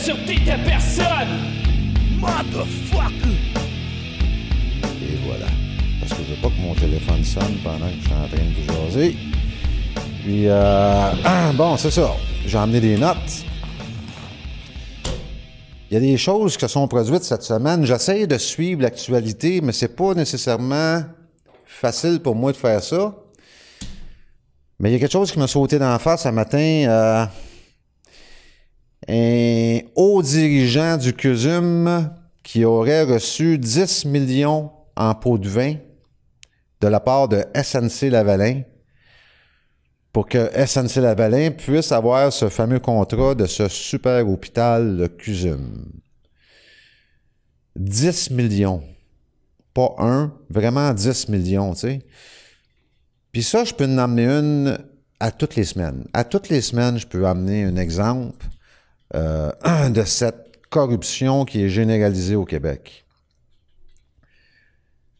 sûreté de personne. Motherfucker! Et voilà. Parce que je veux pas que mon téléphone sonne pendant que je suis en train de jaser. Puis, euh, bon, c'est ça. J'ai emmené des notes. Il y a des choses qui se sont produites cette semaine. J'essaie de suivre l'actualité, mais c'est pas nécessairement facile pour moi de faire ça. Mais il y a quelque chose qui m'a sauté dans la face ce matin. Euh, un haut dirigeant du CUSUM qui aurait reçu 10 millions en pot de vin de la part de SNC Lavalin pour que SNC Lavalin puisse avoir ce fameux contrat de ce super hôpital, le CUSUM. 10 millions. Pas un, vraiment 10 millions, tu sais. Puis ça, je peux en amener une à toutes les semaines. À toutes les semaines, je peux amener un exemple euh, de cette corruption qui est généralisée au Québec.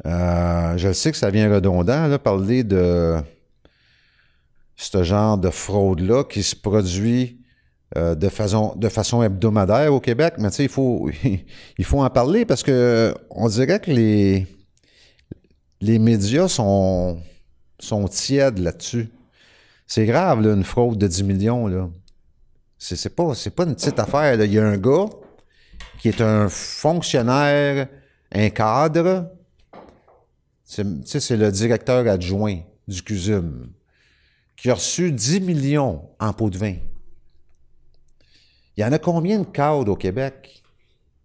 Euh, je sais que ça vient redondant, là, parler de ce genre de fraude-là qui se produit euh, de, façon, hebdomadaire au Québec, mais tu sais, il faut, il faut en parler parce que on dirait que les, les médias sont, sont tièdes là-dessus. C'est grave, là, une fraude de 10 millions, là. C'est, pas, pas une petite affaire. Il y a un gars qui est un fonctionnaire, un cadre, c'est, le directeur adjoint du CUSUM qui a reçu 10 millions en pot de vin. Il y en a combien de cadres au Québec?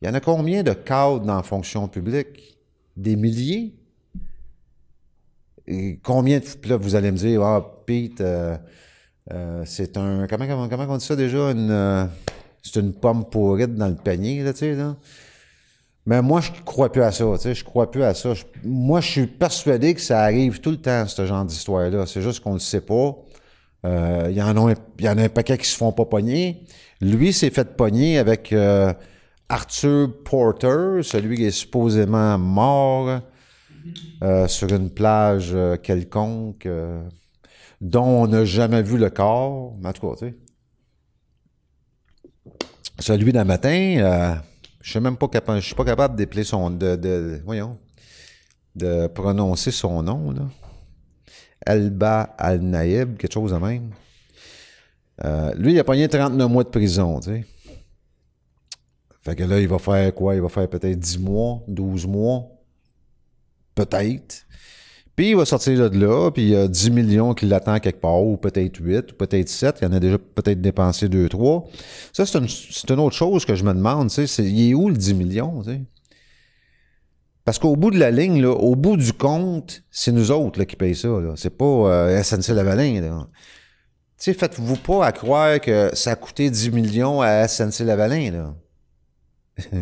Il y en a combien de cadres dans la fonction publique? Des milliers? Combien de... Là, vous allez me dire, ah, Pete, euh, euh, c'est un... Comment, comment, on dit ça déjà? Euh, c'est une pomme pourrite dans le panier, là, tu sais. Mais moi, je crois plus à ça, tu sais, je crois plus à ça. moi, je suis persuadé que ça arrive tout le temps, ce genre d'histoire-là. C'est juste qu'on ne le sait pas. Euh, il y, en a un, y en a un paquet qui se font pas pogner. Lui s'est fait pogner avec Arthur Porter, celui qui est supposément mort sur une plage quelconque, dont on n'a jamais vu le corps. Mais en tout cas, tu sais. Celui d'un matin, je suis même pas capable, je suis pas capable d'épeler son, de, de, voyons, de prononcer son nom, là. Alba Al-Naïb, quelque chose de même. Euh, lui, il a pogné 39 mois de prison, tu sais. Fait que là, il va faire quoi? Il va faire peut-être 10 mois, 12 mois? Peut-être. Puis il va sortir de là, puis il y a 10 millions qui l'attendent quelque part, ou peut-être 8, ou peut-être 7. Il en a déjà peut-être dépensé 2, 3. Ça, c'est une, autre chose que je me demande, tu sais. Il est où le 10 millions, tu sais? Parce qu'au bout de la ligne, là, au bout du compte, c'est nous autres là, qui payent ça. C'est pas euh, SNC Lavalin. Là. Tu sais, faites-vous pas à croire que ça a coûté 10 millions à SNC Lavalin. Là.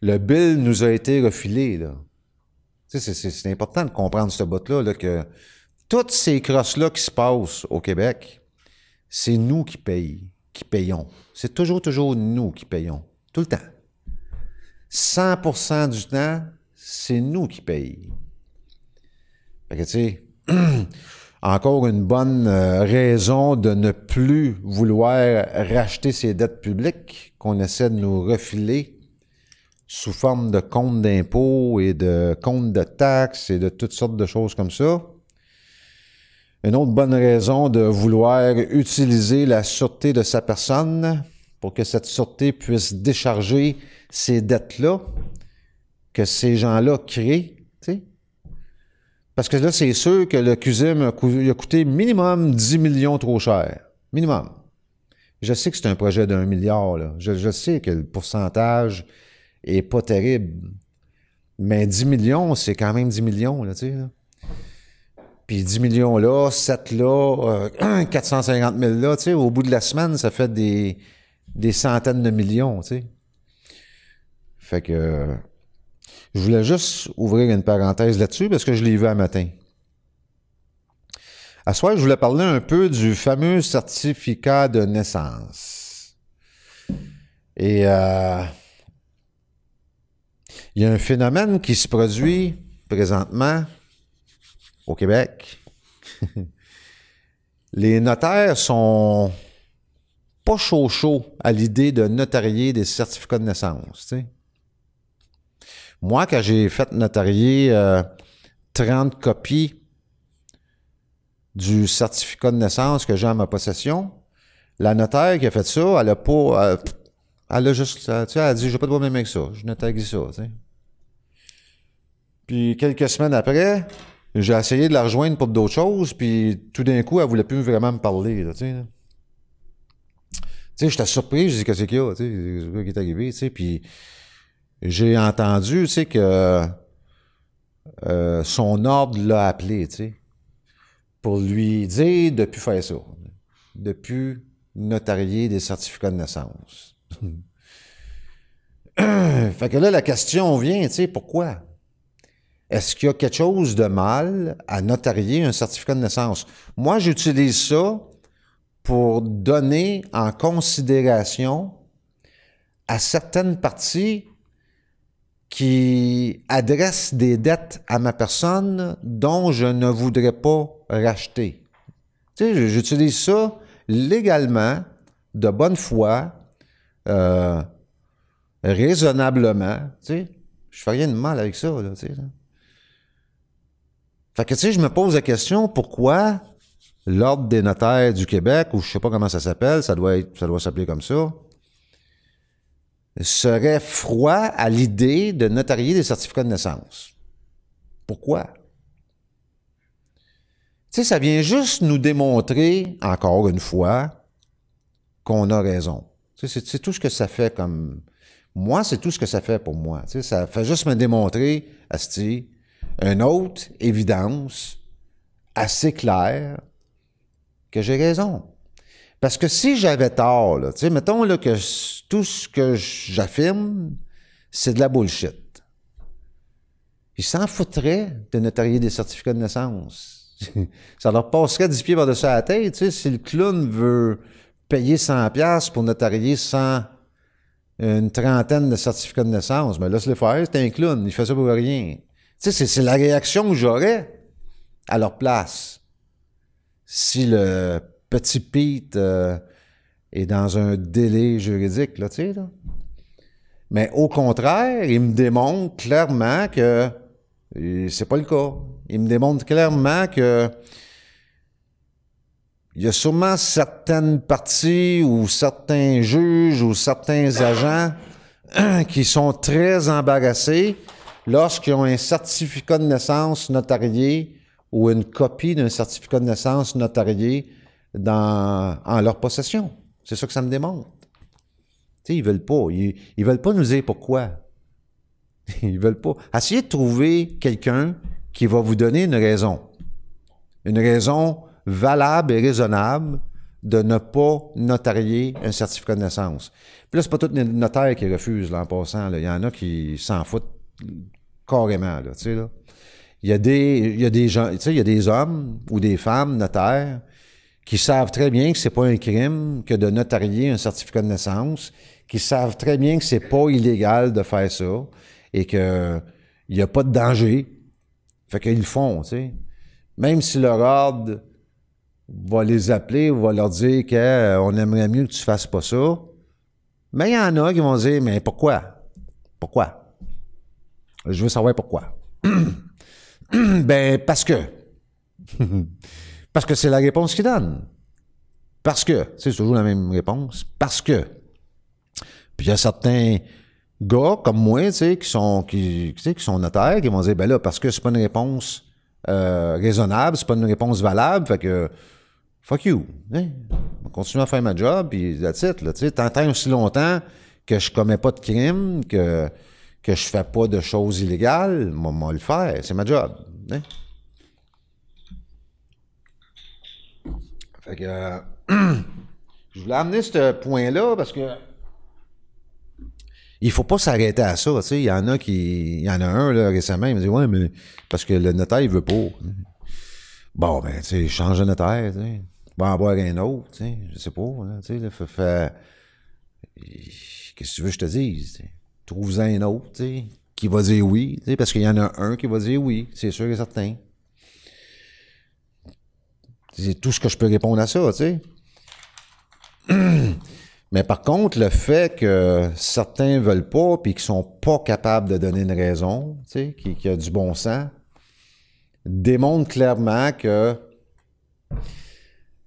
le bill nous a été refilé. Là. C'est important de comprendre ce bout-là, là, que toutes ces crosses-là qui se passent au Québec, c'est nous qui payons, qui payons. C'est toujours, toujours nous qui payons. Tout le temps. 100% du temps, c'est nous qui payons. Fait que, tu sais, encore une bonne euh, raison de ne plus vouloir racheter ces dettes publiques qu'on essaie de nous refiler sous forme de comptes d'impôts et de comptes de taxes et de toutes sortes de choses comme ça. Une autre bonne raison de vouloir utiliser la sûreté de sa personne pour que cette sûreté puisse décharger ces dettes-là que ces gens-là créent. Parce que là, c'est sûr que le CUSIM a, coûté minimum 10 millions trop cher. Minimum. Je sais que c'est un projet d'un milliard, là. Je, sais que le pourcentage est pas terrible. Mais 10 millions, c'est quand même 10 millions, là, tu sais, Puis 10 millions là, 7 là, 450 euh, 000 là, tu sais, au bout de la semaine, ça fait des, centaines de millions, tu sais. Fait que je voulais juste ouvrir une parenthèse là-dessus parce que je l'ai vu un matin. À soir, je voulais parler un peu du fameux certificat de naissance. Et euh, il y a un phénomène qui se produit présentement au Québec. les notaires sont pas chaud chaud à l'idée de notarier des certificats de naissance. Moi, quand j'ai fait notarier euh, 30 copies du certificat de naissance que j'ai en ma possession, la notaire qui a fait ça, elle a pas. Elle, elle a juste. Tu elle a dit J'ai pas de problème avec ça. Je notarie ça. tu. Puis quelques semaines après, j'ai essayé de la rejoindre pour d'autres choses, puis tout d'un coup, elle voulait plus vraiment me parler. Là, tu sais, j'étais surpris, j'ai dit qu'est-ce qu'il y a, tu sais, qui est arrivé, tu sais, puis j'ai entendu, tu sais, que euh, son ordre l'a appelé, tu sais, pour lui dire de plus faire ça, de plus notarier des certificats de naissance. fait que là, la question vient, tu sais, pourquoi? Est-ce qu'il y a quelque chose de mal à notarier un certificat de naissance? Moi, j'utilise ça pour donner en considération à certaines parties qui adressent des dettes à ma personne dont je ne voudrais pas racheter. Tu sais, j'utilise ça légalement, de bonne foi, euh, raisonnablement. Tu sais, je fais rien de mal avec ça. Fait que, tu sais, je me pose la question, pourquoi l'Ordre des notaires du Québec, ou je sais pas comment ça s'appelle, ça doit être, ça doit s'appeler comme ça, serait froid à l'idée de notarier des certificats de naissance? Pourquoi? Tu sais, ça vient juste nous démontrer, encore une fois, qu'on a raison. Tu sais, c'est- tout ce que ça fait comme... Moi, c'est tout ce que ça fait pour moi. Tu sais, ça fait juste me démontrer, Asti, une autre évidence assez claire que j'ai raison. Parce que si j'avais tort, tu sais, mettons là, que tout ce que j'affirme, c'est de la bullshit. Ils s'en foutraient de notarier des certificats de naissance. Ça leur passerait 10 pieds par-dessus la tête. Tu sais, si le clown veut payer 100$ piastres pour notarier 100, une trentaine de certificats de naissance, mais laisse-le faire, c'est un clown, il fait ça pour rien. Sais, c'est- la réaction que j'aurais à leur place si le petit Pete euh, est dans un délai juridique, là, tu sais, là. Mais au contraire, il me démontre clairement que c'est pas le cas. Il me démontre clairement que il y a sûrement certaines parties ou certains juges ou certains agents qui sont très embarrassés lorsqu'ils ont un certificat de naissance notarié ou une copie d'un certificat de naissance notarié en leur possession. C'est ça que ça me démontre. Tu sais, ils veulent pas. Ils, veulent pas nous dire pourquoi. Ils veulent pas. Essayez de trouver quelqu'un qui va vous donner une raison. Une raison valable et raisonnable de ne pas notarier un certificat de naissance. Puis là, c'est pas tous les notaires qui refusent, là, en passant. Il y en a qui s'en foutent carrément, là, tu sais, là. Il y a des, il y a des gens, tu sais, il y a des hommes ou des femmes notaires qui savent très bien que c'est pas un crime que de notarier un certificat de naissance, qui savent très bien que c'est pas illégal de faire ça et que il y a pas de danger. Fait qu'ils le font, tu sais. Même si leur ordre va les appeler ou va leur dire qu'on aimerait mieux que tu fasses pas ça, mais il y en a qui vont dire, mais pourquoi? Pourquoi? Je veux savoir pourquoi. ben, parce que. parce que c'est la réponse qu'ils donnent. Parce que. C'est toujours la même réponse. Parce que. Puis il y a certains gars comme moi, tu sais, qui sont, qui, tu sais, qui sont notaires, qui vont dire, ben là, parce que c'est pas une réponse euh, raisonnable, c'est pas une réponse valable, fait que fuck you. hein. On continue à faire ma job, puis that's it, là, tu sais. T'entends aussi longtemps que je commets pas de crime, que, que je fais pas de choses illégales, moi, moi le faire, c'est ma job. hein. Fait que euh, je voulais amener ce point-là parce que il faut pas s'arrêter à ça. Il y en a qui. Il y en a un là, récemment, il me dit Ouais, mais parce que le notaire, il veut pas. Bon, ben, tu sais, change de notaire, tu sais. Va en voir un autre, tu sais. Je sais pas, là, là, Qu'est-ce que tu veux que je te dise? tu sais? Trouve-en un autre, tu sais, qui va dire oui, parce qu'il y en a un qui va dire oui, c'est sûr et certain. C'est tout ce que je peux répondre à ça, tu sais. Mais par contre, le fait que certains veulent pas puis qu'ils sont pas capables de donner une raison, tu sais, qui, qui a du bon sens, démontre clairement que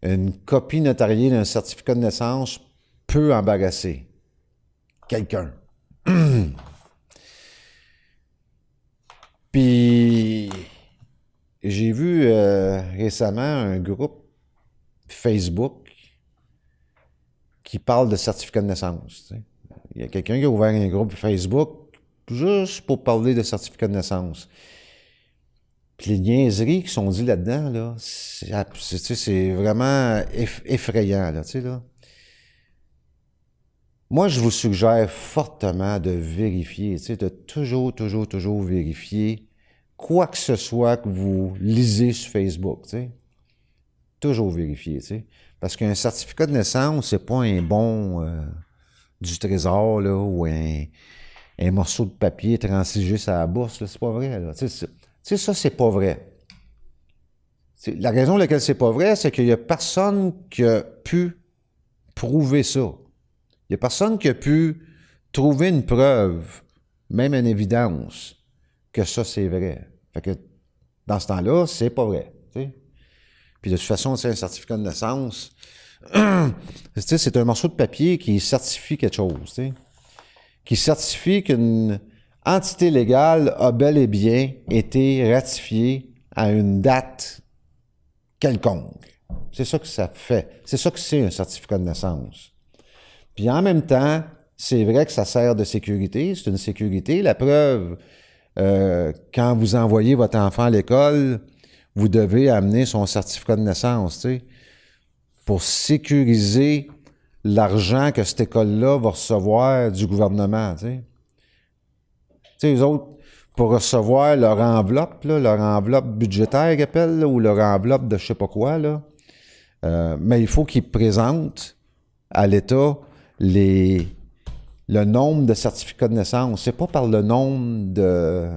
une copie notariée d'un certificat de naissance peut embarrasser quelqu'un. Puis j'ai vu euh, récemment un groupe Facebook qui parle de certificat de naissance. Il y a quelqu'un qui a ouvert un groupe Facebook juste pour parler de certificat de naissance. Puis les niaiseries qui sont dites là-dedans, là, c'est vraiment eff- effrayant. Là. Moi, je vous suggère fortement de vérifier, tu sais, de toujours, toujours, toujours vérifier quoi que ce soit que vous lisez sur Facebook, tu sais. Toujours vérifier, tu sais. Parce qu'un certificat de naissance, c'est pas un bon euh, du trésor, là, ou un, un morceau de papier transigé sur la bourse. C'est pas vrai, là. Tu sais, c'est- ça, c'est pas vrai. La raison pour laquelle c'est pas vrai, c'est qu'il y a personne qui a pu prouver ça. Il y a personne qui a pu trouver une preuve, même une évidence, que ça, c'est vrai. Fait que, dans ce temps-là, c'est pas vrai. Puis de toute façon, c'est un certificat de naissance. C'est un morceau de papier qui certifie quelque chose. Qui certifie qu'une entité légale a bel et bien été ratifiée à une date quelconque. C'est ça que ça fait. C'est ça que c'est un certificat de naissance. Puis en même temps, c'est vrai que ça sert de sécurité, c'est une sécurité. La preuve, euh, quand vous envoyez votre enfant à l'école, vous devez amener son certificat de naissance, tu sais, pour sécuriser l'argent que cette école-là va recevoir du gouvernement, tu sais. Eux autres, pour recevoir leur enveloppe, là, leur enveloppe budgétaire ou leur enveloppe de je sais pas quoi, là, euh, mais il faut qu'ils présentent à l'État le nombre de certificats de naissance. C'est pas par le nombre de,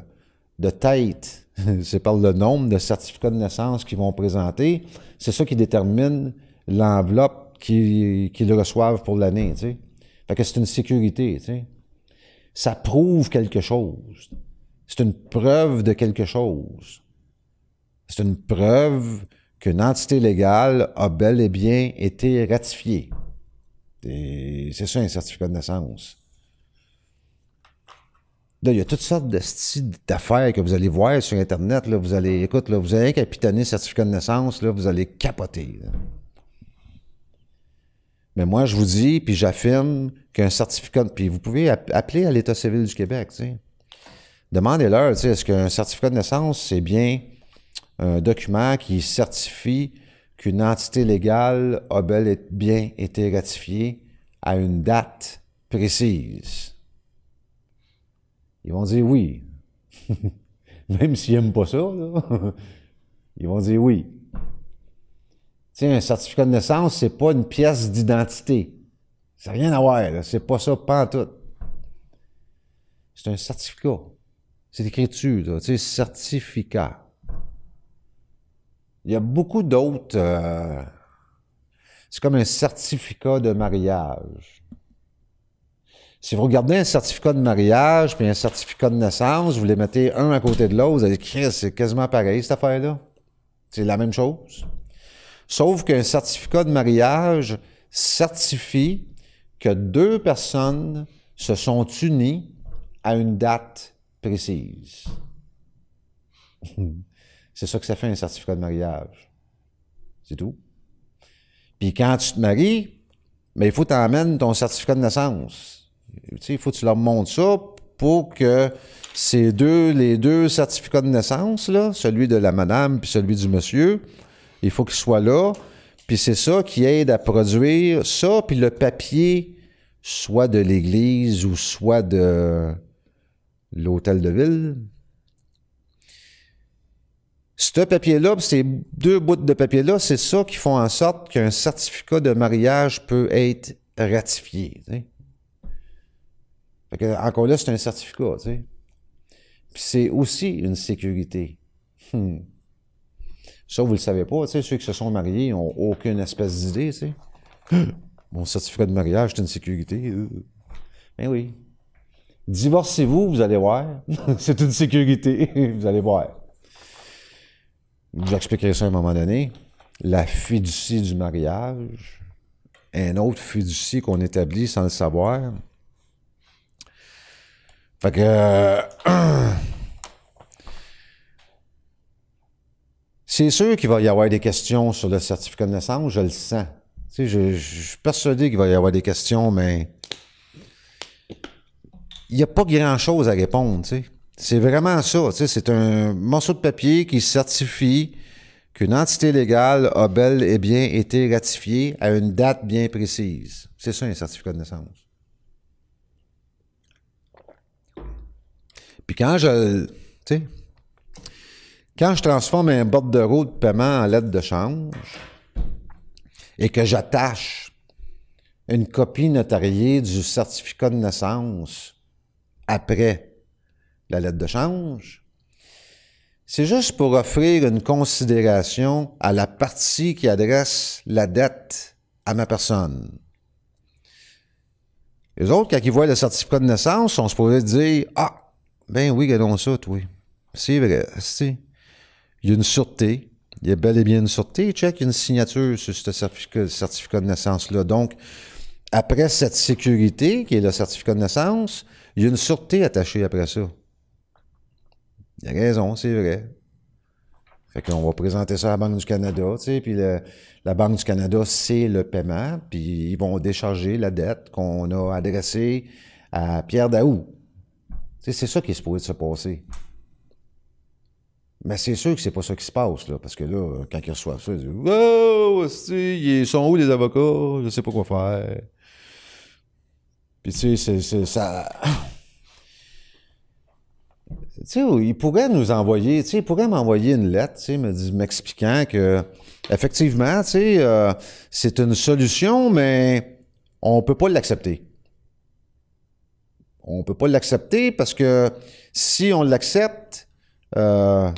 de têtes, c'est par le nombre de certificats de naissance qu'ils vont présenter. C'est ça qui détermine l'enveloppe qu'ils reçoivent pour l'année. tu. Fait que c'est une sécurité. tu. Ça prouve quelque chose. C'est une preuve de quelque chose. C'est une preuve qu'une entité légale a bel et bien été ratifiée. C'est ça un certificat de naissance. Là, il y a toutes sortes de d'affaires que vous allez voir sur Internet. Là, vous allez, écoute, là, vous avez qu'à pitonner certificat de naissance, là, vous allez capoter. Mais moi, je vous dis, puis j'affirme qu'un certificat, puis vous pouvez app- appeler à l'État civil du Québec. Demandez-leur, est-ce qu'un certificat de naissance, c'est bien un document qui certifie qu'une entité légale a bel et bien été ratifiée à une date précise? Ils vont dire oui. Même s'ils n'aiment pas ça, là. Ils vont dire oui. Tu sais, un certificat de naissance, c'est pas une pièce d'identité. Ça n'a rien à voir. C'est pas ça, tout. C'est un certificat. C'est écrit dessus, là. Tu sais, certificat. Il y a beaucoup d'autres. euh, c'est comme un certificat de mariage. Si vous regardez un certificat de mariage puis un certificat de naissance, vous les mettez un à côté de l'autre, vous allez dire, c'est quasiment pareil, cette affaire-là. C'est la même chose. Sauf qu'un certificat de mariage certifie que deux personnes se sont unies à une date précise. C'est ça que ça fait un certificat de mariage. C'est tout. Puis quand tu te maries, mais il faut que tu emmènes ton certificat de naissance. Tu sais, il faut que tu leur montres ça pour que ces deux, les deux certificats de naissance, celui de la madame puis celui du monsieur, il faut qu'ils soient là. Puis c'est ça qui aide à produire ça, puis le papier, soit de l'église ou soit de l'hôtel de ville. Ce papier-là, ces deux bouts de papier-là, c'est ça qui font en sorte qu'un certificat de mariage peut être ratifié. Fait que, encore là, c'est un certificat. Puis c'est aussi une sécurité. Hmm. Ça, vous le savez pas, ceux qui se sont mariés n'ont aucune espèce d'idée. Mon certificat de mariage, c'est une sécurité. Ben oui. Divorcez-vous, vous allez voir. c'est une sécurité, vous allez voir. Je vous expliquerai ça à un moment donné. La fiducie du mariage, un autre fiducie qu'on établit sans le savoir. Fait que. euh, c'est sûr qu'il va y avoir des questions sur le certificat de naissance, je le sens. Tu sais, je, je suis persuadé qu'il va y avoir des questions, mais il n'y a pas grand-chose à répondre, tu sais. C'est vraiment ça, c'est un morceau de papier qui certifie qu'une entité légale a bel et bien été ratifiée à une date bien précise. C'est ça un certificat de naissance. Puis quand je, quand je transforme un bord de route de paiement en lettre de change et que j'attache une copie notariée du certificat de naissance après la lettre de change, c'est juste pour offrir une considération à la partie qui adresse la dette à ma personne. Les autres, quand ils voient le certificat de naissance, on se pourrait dire Ah, ben oui, regardons ça, toi. C'est vrai, c'est. Il y a une sûreté. Il y a bel et bien une sûreté. Check, il y a une signature sur ce certificat, certificat de naissance-là. Donc, après cette sécurité, qui est le certificat de naissance, il y a une sûreté attachée après ça. Il a raison, c'est vrai. Fait qu'on va présenter ça à la Banque du Canada, tu sais, puis la Banque du Canada, c'est le paiement, puis ils vont décharger la dette qu'on a adressée à Pierre Daou. Tu sais, c'est ça qui est supposé se passer. Mais c'est sûr que c'est pas ça qui se passe, là, parce que là, quand ils reçoivent ça, ils disent « Oh, hostie, ils sont où les avocats? Je sais pas quoi faire. » Puis tu sais, c'est ça... Sais, il pourrait nous envoyer, tu sais, il pourrait m'envoyer une lettre, tu sais, m'expliquant que, effectivement, tu sais, euh, c'est une solution, mais on peut pas l'accepter. On peut pas l'accepter parce que si on l'accepte, euh,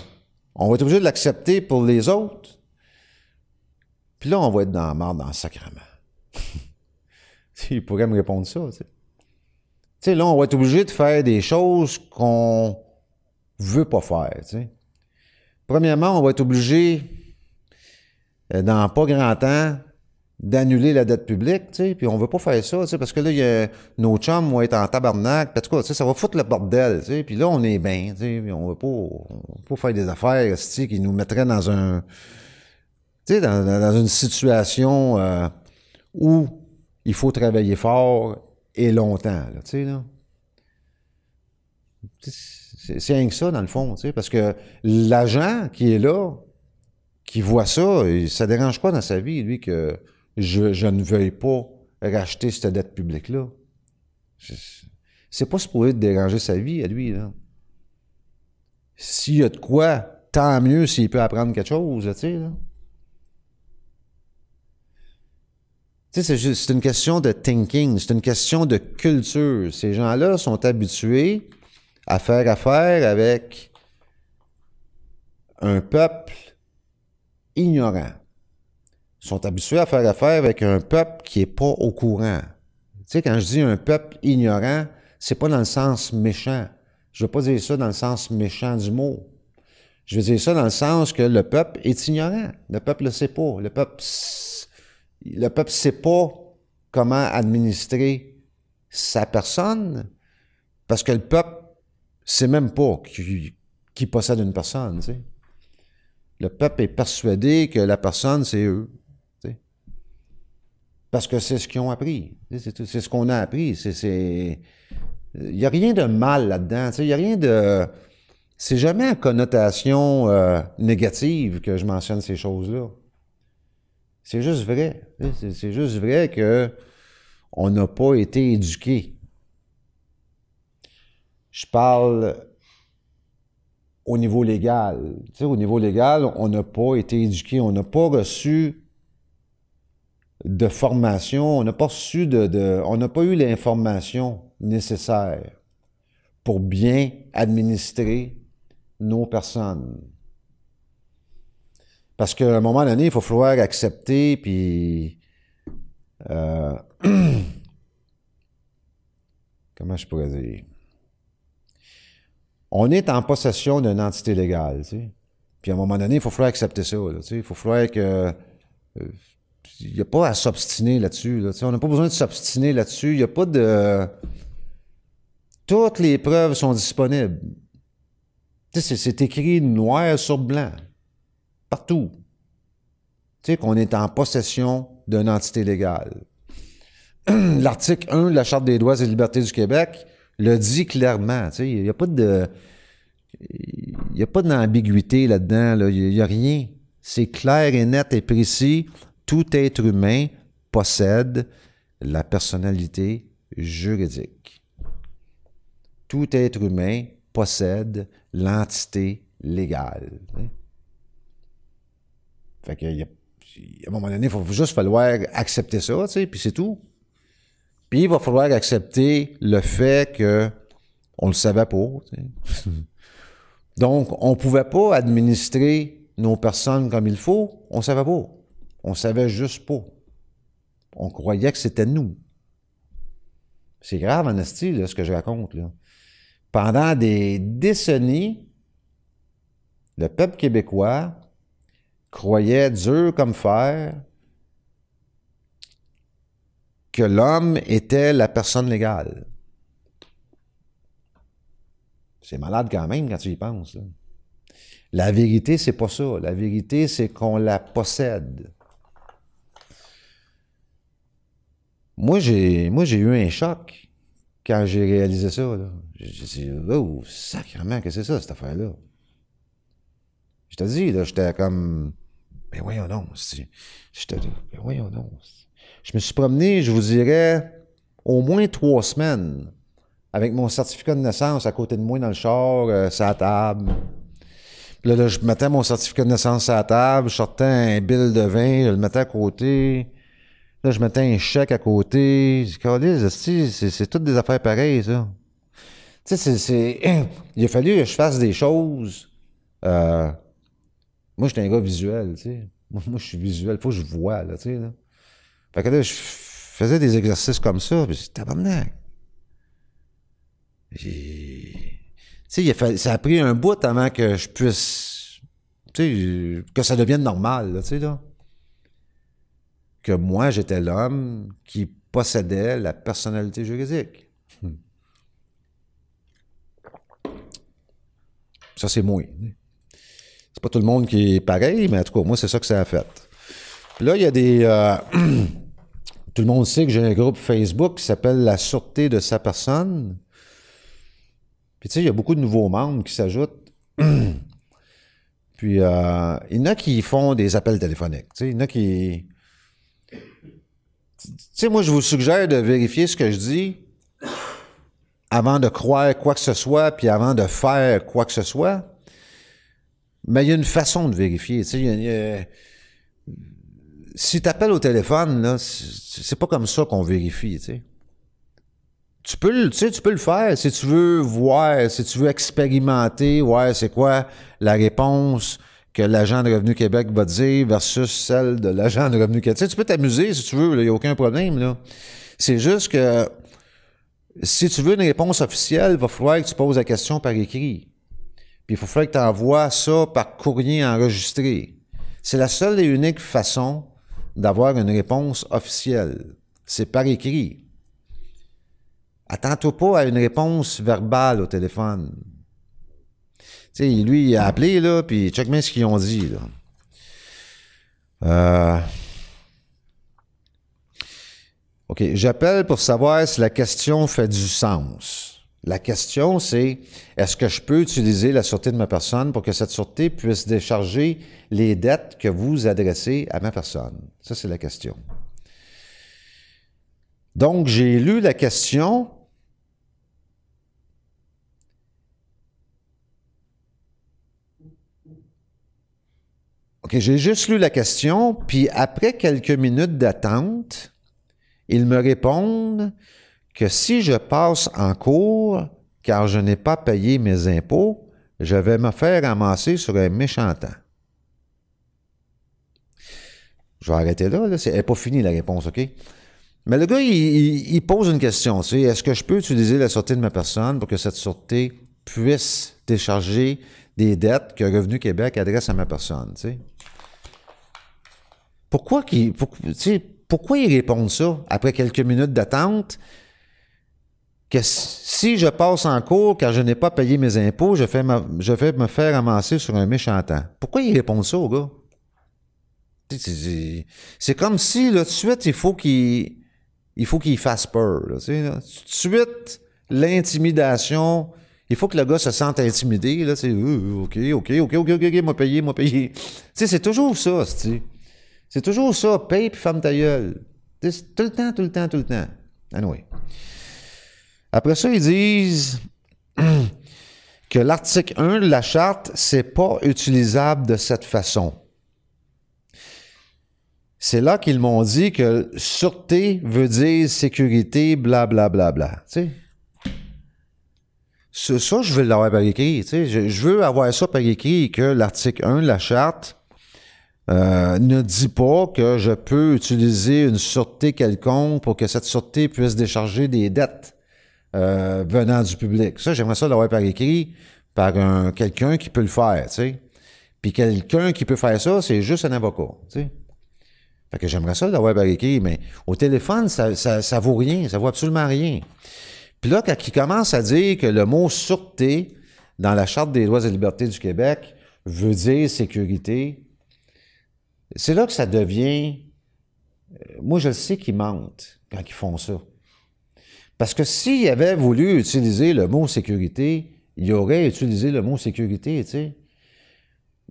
on va être obligé de l'accepter pour les autres. Puis là, on va être dans la mort dans le sacrement. il pourrait me répondre ça, tu sais. Tu sais, là, on va être obligé de faire des choses qu'on veut pas faire. Premièrement, on va être obligé, euh, dans pas grand temps, d'annuler la dette publique, tu puis on veut pas faire ça, parce que là, nos chums vont être en tabarnak, en tout cas, ça va foutre le bordel, tu puis là, on est bien, puis on veut pas, on veut pas faire des affaires, qui nous mettraient dans un, tu sais, dans, une situation euh, où il faut travailler fort et longtemps, là, c'est rien que ça, dans le fond, parce que l'agent qui est là, qui voit ça, ça dérange quoi dans sa vie, lui, que je, ne veuille pas racheter cette dette publique-là? C'est- pas supposé déranger sa vie à lui, là. S'il y a de quoi, tant mieux s'il peut apprendre quelque chose, tu sais, là. Tu sais, c'est une question de thinking, c'est une question de culture. Ces gens-là sont habitués à faire affaire avec un peuple ignorant. Ils sont habitués à faire affaire avec un peuple qui est pas au courant. Tu sais, quand je dis un peuple ignorant, c'est pas dans le sens méchant. Je veux pas dire ça dans le sens méchant du mot. Je veux dire ça dans le sens que le peuple est ignorant. Le peuple le sait pas. Le peuple, le sait pas comment administrer sa personne parce que le peuple sait même pas qui, qui possède une personne. Le peuple est persuadé que la personne, c'est eux. Parce que c'est ce qu'ils ont appris. C'est c'est ce qu'on a appris. C'est- c'est- Il n'y a rien de mal là-dedans. Il n'y a rien de. C'est jamais en connotation euh, négative que je mentionne ces choses-là. C'est juste vrai. C'est- C'est juste vrai que on n'a pas été éduqué. Je parle au niveau légal. Tu sais, au niveau légal, on n'a pas été éduqué, on n'a pas reçu de formation, on n'a pas reçu de, on n'a pas eu l'information nécessaire pour bien administrer nos personnes. Parce qu'à un moment donné, il faut falloir accepter, puis... euh, comment je pourrais dire? On est en possession d'une entité légale. Puis à un moment donné, il faut falloir accepter ça. Il faut falloir que... euh, Il n'y a pas à s'obstiner là-dessus. on n'a pas besoin de s'obstiner là-dessus. Il n'y a pas de... Toutes les preuves sont disponibles. C'est- écrit noir sur blanc. Partout. Tu qu'on est en possession d'une entité légale. L'article 1 de la Charte des droits et libertés du Québec le dit clairement. Tu sais, il n'y a pas de... Il a pas d'ambiguïté là-dedans. là. Il n'y a rien. C'est clair et net et précis. Tout être humain possède la personnalité juridique. Tout être humain possède l'entité légale. Fait que, y a- à un moment donné, il faut juste falloir accepter ça, puis c'est tout. Puis il va falloir accepter le fait que on le savait pas. Donc, on pouvait pas administrer nos personnes comme il faut. On savait pas. On savait juste pas. On croyait que c'était nous. C'est grave, en ce que je raconte. Pendant des décennies, le peuple québécois croyait dur comme fer que l'homme était la personne légale. C'est malade quand même quand tu y penses. La vérité, c'est pas ça. La vérité, c'est qu'on la possède. Moi, j'ai, moi, j'ai eu un choc quand j'ai réalisé ça. J'ai dit, oh, sacrément, que c'est ça, cette affaire-là? Je te dis, là, j'étais comme, ben voyons donc, j'étais là, ben voyons donc. Je me suis promené, je vous dirais, au moins trois semaines avec mon certificat de naissance à côté de moi dans le char, euh, sur la table. Là, là, je mettais mon certificat de naissance à la table, je sortais un bill de vin, je le mettais à côté. Là, je mettais un chèque à côté. C'est c'est toutes des affaires pareilles, ça. Tu sais, c'est-. Il a fallu que je fasse des choses. euh, Moi, j'étais un gars visuel, tu sais. Moi, je suis visuel. Faut que je vois, là, tu sais, là. Fait que je faisais des exercices comme ça, puis c'était tabarnak. Tu sais, ça a pris un bout avant que je puisse, tu sais, que ça devienne normal, tu sais, là. Que moi, j'étais l'homme qui possédait la personnalité juridique. Hmm. Ça, c'est moi. C'est pas tout le monde qui est pareil, mais en tout cas, moi, c'est ça que ça a fait. Là, il y a des... euh, tout le monde sait que j'ai un groupe Facebook qui s'appelle La Sûreté de sa personne. Puis tu sais, il y a beaucoup de nouveaux membres qui s'ajoutent. Puis euh, il y en a qui font des appels téléphoniques. Tu sais, il y en a qui... Tu sais, moi, je vous suggère de vérifier ce que je dis avant de croire quoi que ce soit, puis avant de faire quoi que ce soit. Mais il y a une façon de vérifier. Tu sais, y a- si tu appelles au téléphone, là, c'est pas comme ça qu'on vérifie, tu sais. Tu peux, tu sais, tu peux le faire si tu veux voir, si tu veux expérimenter, ouais, c'est quoi la réponse que l'agent de Revenu Québec va dire versus celle de l'agent de Revenu Québec. Tu sais, tu peux t'amuser si tu veux, il n'y a aucun problème, là. C'est juste que si tu veux une réponse officielle, il va falloir que tu poses la question par écrit. Puis il faut falloir que tu envoies ça par courrier enregistré. C'est la seule et unique façon d'avoir une réponse officielle. C'est par écrit. Attends-toi pas à une réponse verbale au téléphone. Sais, lui, il a appelé, là, puis check bien ce qu'ils ont dit, là. Euh... OK, j'appelle pour savoir si la question fait du sens. La question, c'est est-ce que je peux utiliser la sûreté de ma personne pour que cette sûreté puisse décharger les dettes que vous adressez à ma personne? Ça, c'est la question. Donc, j'ai lu la question. OK, j'ai juste lu la question, puis après quelques minutes d'attente, ils me répondent que si je passe en cours car je n'ai pas payé mes impôts, je vais me faire ramasser sur un méchant temps. Je vais arrêter là, elle n'est pas finie la réponse, OK? Mais le gars, il, pose une question, est-ce que je peux utiliser la sûreté de ma personne pour que cette sûreté puisse décharger des dettes que Revenu Québec adresse à ma personne, tu sais? Pourquoi, qu'il, pourquoi ils répondent ça après quelques minutes d'attente? Que si je passe en cours car je n'ai pas payé mes impôts, je, vais me faire amasser sur un méchant temps. Pourquoi ils répondent ça au gars? C'est comme si, là, tout de suite, il faut qu'il il faut qu'il fasse peur. Tout de suite, l'intimidation, il faut que le gars se sente intimidé. Là, c'est OK, OK, OK, OK, OK, m'a payé, m'a payé. c'est toujours ça, c'est toujours ça, paye puis ferme ta. Tout le temps, tout le temps, tout le temps. Anyway. Après ça, ils disent que l'article 1 de la charte, c'est pas utilisable de cette façon. C'est là qu'ils m'ont dit que sûreté veut dire sécurité, blablabla. Bla, bla, bla. Ça, je veux l'avoir par écrit. Je, veux avoir ça par écrit que l'article 1 de la charte euh, ne dit pas que je peux utiliser une sûreté quelconque pour que cette sûreté puisse décharger des dettes euh, venant du public. Ça, j'aimerais ça l'avoir par écrit par un, quelqu'un qui peut le faire, tu sais. Puis quelqu'un qui peut faire ça, c'est juste un avocat, tu sais. Fait que j'aimerais ça l'avoir par écrit, mais au téléphone, ça, ça, vaut rien, ça vaut absolument rien. Puis là, quand il commence à dire que le mot sûreté dans la Charte des droits et libertés du Québec veut dire sécurité, c'est là que ça devient. Euh, moi, je sais qu'ils mentent quand ils font ça. Parce que s'ils avaient voulu utiliser le mot sécurité, ils auraient utilisé le mot sécurité, tu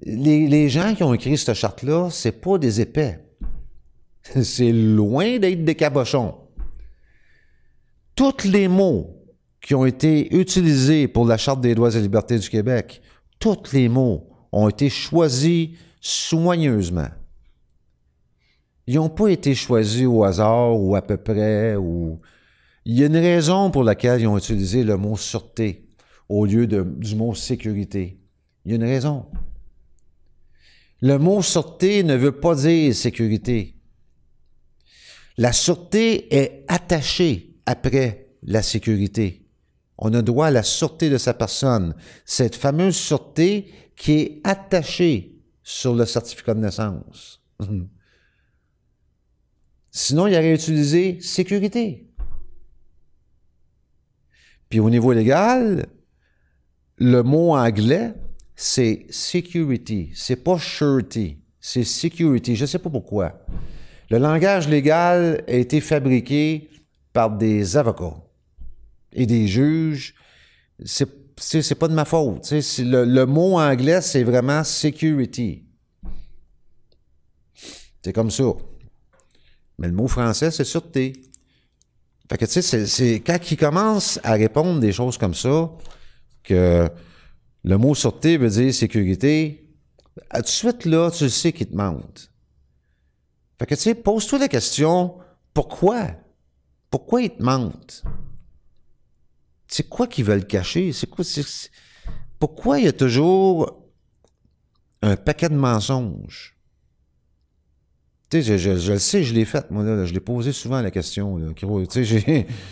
les gens qui ont écrit cette charte-là, c'est pas des épais. C'est loin d'être des cabochons. Tous les mots qui ont été utilisés pour la Charte des droits et libertés du Québec, tous les mots ont été choisis soigneusement. Ils n'ont pas été choisis au hasard ou à peu près. Ou... Il y a une raison pour laquelle ils ont utilisé le mot sûreté au lieu du mot sécurité. Il y a une raison. Le mot sûreté ne veut pas dire sécurité. La sûreté est attachée après la sécurité. On a droit à la sûreté de sa personne. Cette fameuse sûreté qui est attachée sur le certificat de naissance. Sinon, il aurait utilisé sécurité. Puis au niveau légal, le mot anglais, c'est security. C'est pas surety, c'est security. Je sais pas pourquoi. Le langage légal a été fabriqué par des avocats et des juges. C'est, c'est, pas de ma faute. Le, le, mot anglais, c'est vraiment security. C'est comme ça. Mais le mot français, c'est sûreté. Fait que, tu sais, c'est, quand il commence à répondre des choses comme ça, que le mot sûreté veut dire sécurité, tout de suite, là, tu sais qu'il te mente. Fait que, tu sais, pose-toi la question, pourquoi? Pourquoi ils te mentent? C'est quoi qu'ils veulent cacher? C'est quoi? Pourquoi il y a toujours un paquet de mensonges? Je, le sais, je l'ai fait, moi, je l'ai posé souvent la question.